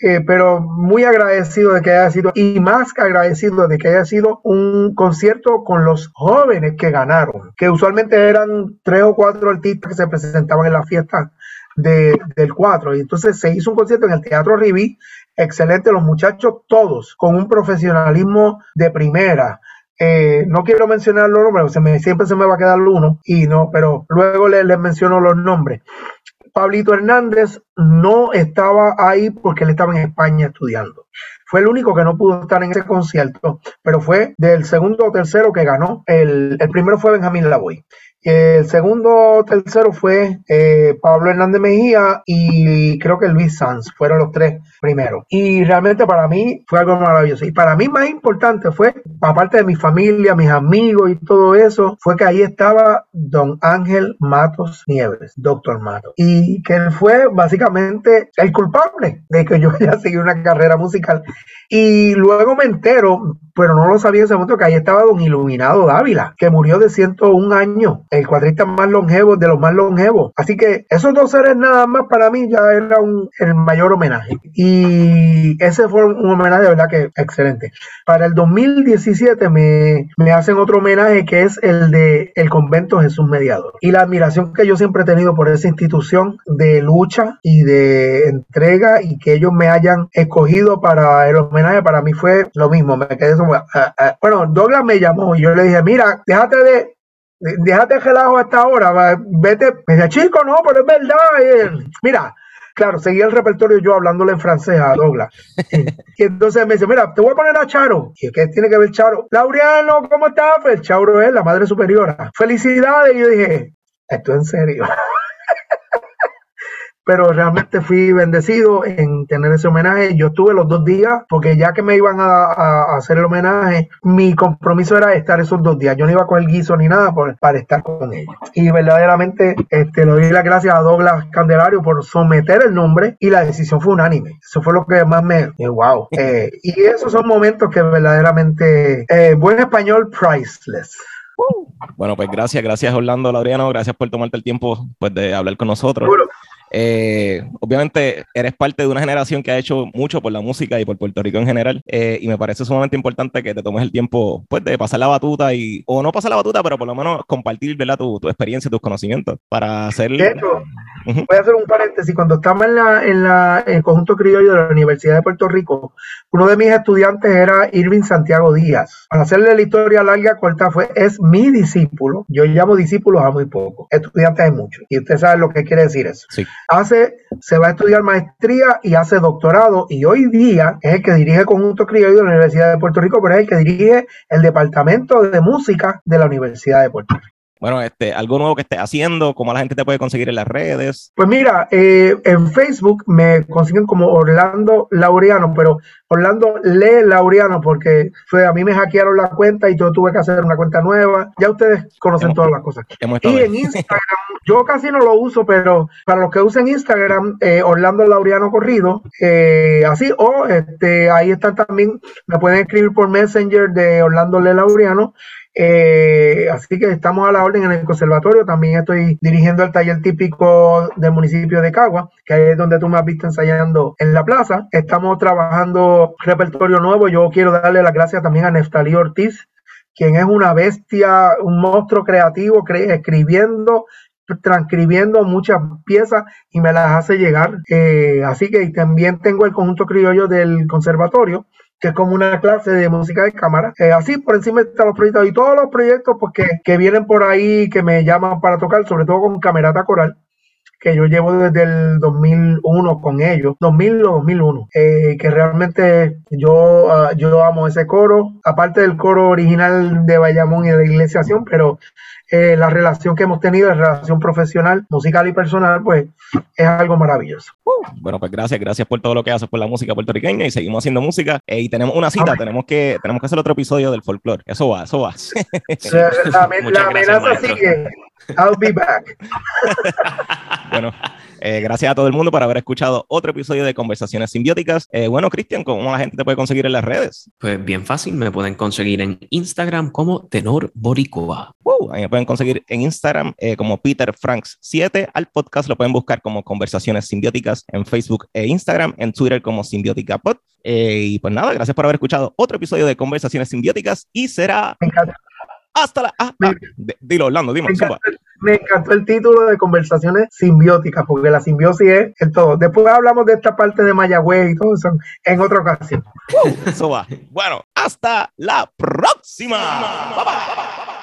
Eh, pero muy agradecido de que haya sido, y más que agradecido de que haya sido un concierto con los jóvenes que ganaron, que usualmente eran tres o cuatro artistas que se presentaban en la fiesta de, del 4. Y entonces se hizo un concierto en el Teatro Ribí, excelente, los muchachos todos con un profesionalismo de primera. Eh, no quiero mencionar los nombres, siempre se me va a quedar uno, y no, pero luego les, les menciono los nombres. Pablito Hernández no estaba ahí porque él estaba en España estudiando. Fue el único que no pudo estar en ese concierto, pero fue del segundo o tercero que ganó. El, el primero fue Benjamín Lavoy. El segundo, tercero fue eh, Pablo Hernández Mejía y creo que Luis Sanz. Fueron los tres primeros. Y realmente para mí fue algo maravilloso. Y para mí más importante fue, aparte de mi familia, mis amigos y todo eso, fue que ahí estaba don Ángel Matos Nieves, doctor Matos. Y que él fue básicamente el culpable de que yo haya seguido una carrera musical. Y luego me entero, pero no lo sabía en ese momento, que ahí estaba don Iluminado Dávila, que murió de 101 años, el cuadrista más longevo de los más longevos. Así que esos dos seres nada más para mí ya era un, el mayor homenaje. Y ese fue un homenaje de verdad que excelente. Para el 2017 me, me hacen otro homenaje que es el de el convento Jesús Mediador. Y la admiración que yo siempre he tenido por esa institución de lucha y de entrega y que ellos me hayan escogido para el homenaje para mí fue lo mismo. Me quedé bueno, Douglas me llamó y yo le dije, mira, déjate de, déjate relajo a esta hora, va, vete. Me decía, chico, no, pero es verdad. Él, mira, claro, seguía el repertorio yo hablándole en francés a Douglas. y entonces me dice, mira, te voy a poner a Charo. ¿Y qué tiene que ver Charo? Laureano, ¿cómo estás? Pues Charo es la madre superiora. Felicidades. Y yo dije, esto es en serio. Pero realmente fui bendecido en tener ese homenaje. Yo estuve los dos días, porque ya que me iban a, a hacer el homenaje, mi compromiso era estar esos dos días. Yo no iba a coger guiso ni nada por, para estar con ellos. Y verdaderamente este, le doy las gracias a Douglas Candelario por someter el nombre y la decisión fue unánime. Eso fue lo que más me... wow. Eh, y esos son momentos que verdaderamente, eh, buen español, priceless. Bueno, pues gracias, gracias Orlando Laureano, gracias por tomarte el tiempo pues, de hablar con nosotros. Seguro. Eh, obviamente eres parte de una generación que ha hecho mucho por la música y por Puerto Rico en general eh, y me parece sumamente importante que te tomes el tiempo pues de pasar la batuta y o no pasar la batuta pero por lo menos compartir ¿verdad? Tu, tu experiencia, tus conocimientos para hacer... voy a hacer un paréntesis, cuando estaba en, la, en, la, en el conjunto criollo de la Universidad de Puerto Rico, uno de mis estudiantes era Irving Santiago Díaz. Para hacerle la historia larga, corta, fue, es mi discípulo. Yo llamo discípulos a muy poco. Estudiantes hay muchos. Y usted sabe lo que quiere decir eso. Sí hace, se va a estudiar maestría y hace doctorado y hoy día es el que dirige el conjunto criollo de la Universidad de Puerto Rico, pero es el que dirige el departamento de música de la Universidad de Puerto Rico. Bueno, este, algo nuevo que estés haciendo, cómo la gente te puede conseguir en las redes. Pues mira, eh, en Facebook me consiguen como Orlando Laureano, pero Orlando Le Laureano, porque fue, a mí me hackearon la cuenta y yo tuve que hacer una cuenta nueva. Ya ustedes conocen hemos, todas las cosas. Y en Instagram, yo casi no lo uso, pero para los que usen Instagram, eh, Orlando Laureano Corrido, eh, así, o este, ahí están también, me pueden escribir por Messenger de Orlando Le Laureano. Eh, así que estamos a la orden en el conservatorio. También estoy dirigiendo el taller típico del municipio de Cagua, que es donde tú me has visto ensayando en la plaza. Estamos trabajando repertorio nuevo. Yo quiero darle las gracias también a Neftalí Ortiz, quien es una bestia, un monstruo creativo, cre escribiendo transcribiendo muchas piezas y me las hace llegar. Eh, así que también tengo el conjunto criollo del conservatorio, que es como una clase de música de cámara. Eh, así por encima están los proyectos y todos los proyectos pues, que, vienen por ahí, que me llaman para tocar, sobre todo con Camerata Coral que yo llevo desde el 2001 con ellos, 2000 o 2001, eh, que realmente yo, uh, yo amo ese coro, aparte del coro original de Bayamón y de la Iglesiación, pero eh, la relación que hemos tenido, la relación profesional, musical y personal, pues es algo maravilloso. Uh, bueno, pues gracias, gracias por todo lo que haces por la música puertorriqueña y seguimos haciendo música eh, y tenemos una cita, tenemos que, tenemos que hacer otro episodio del folclore. Eso va, eso va. la, la, la amenaza sigue. I'll be back. bueno, eh, gracias a todo el mundo por haber escuchado otro episodio de Conversaciones Simbióticas. Eh, bueno, Cristian, ¿cómo la gente te puede conseguir en las redes? Pues bien fácil, me pueden conseguir en Instagram como Tenor Boricua. Wow, ahí me pueden conseguir en Instagram eh, como Peter Franks 7. Al podcast lo pueden buscar como Conversaciones Simbióticas en Facebook e Instagram, en Twitter como Simbiótica Pod. y pues nada, gracias por haber escuchado otro episodio de Conversaciones Simbióticas y será... Me encanta. Hasta la. Ah, ah, dilo, Orlando, dime. Me encantó el título de conversaciones simbióticas, porque la simbiosis es el todo. Después hablamos de esta parte de Mayagüez y todo eso en otra ocasión. eso va. Bueno, hasta la próxima. Bye bye.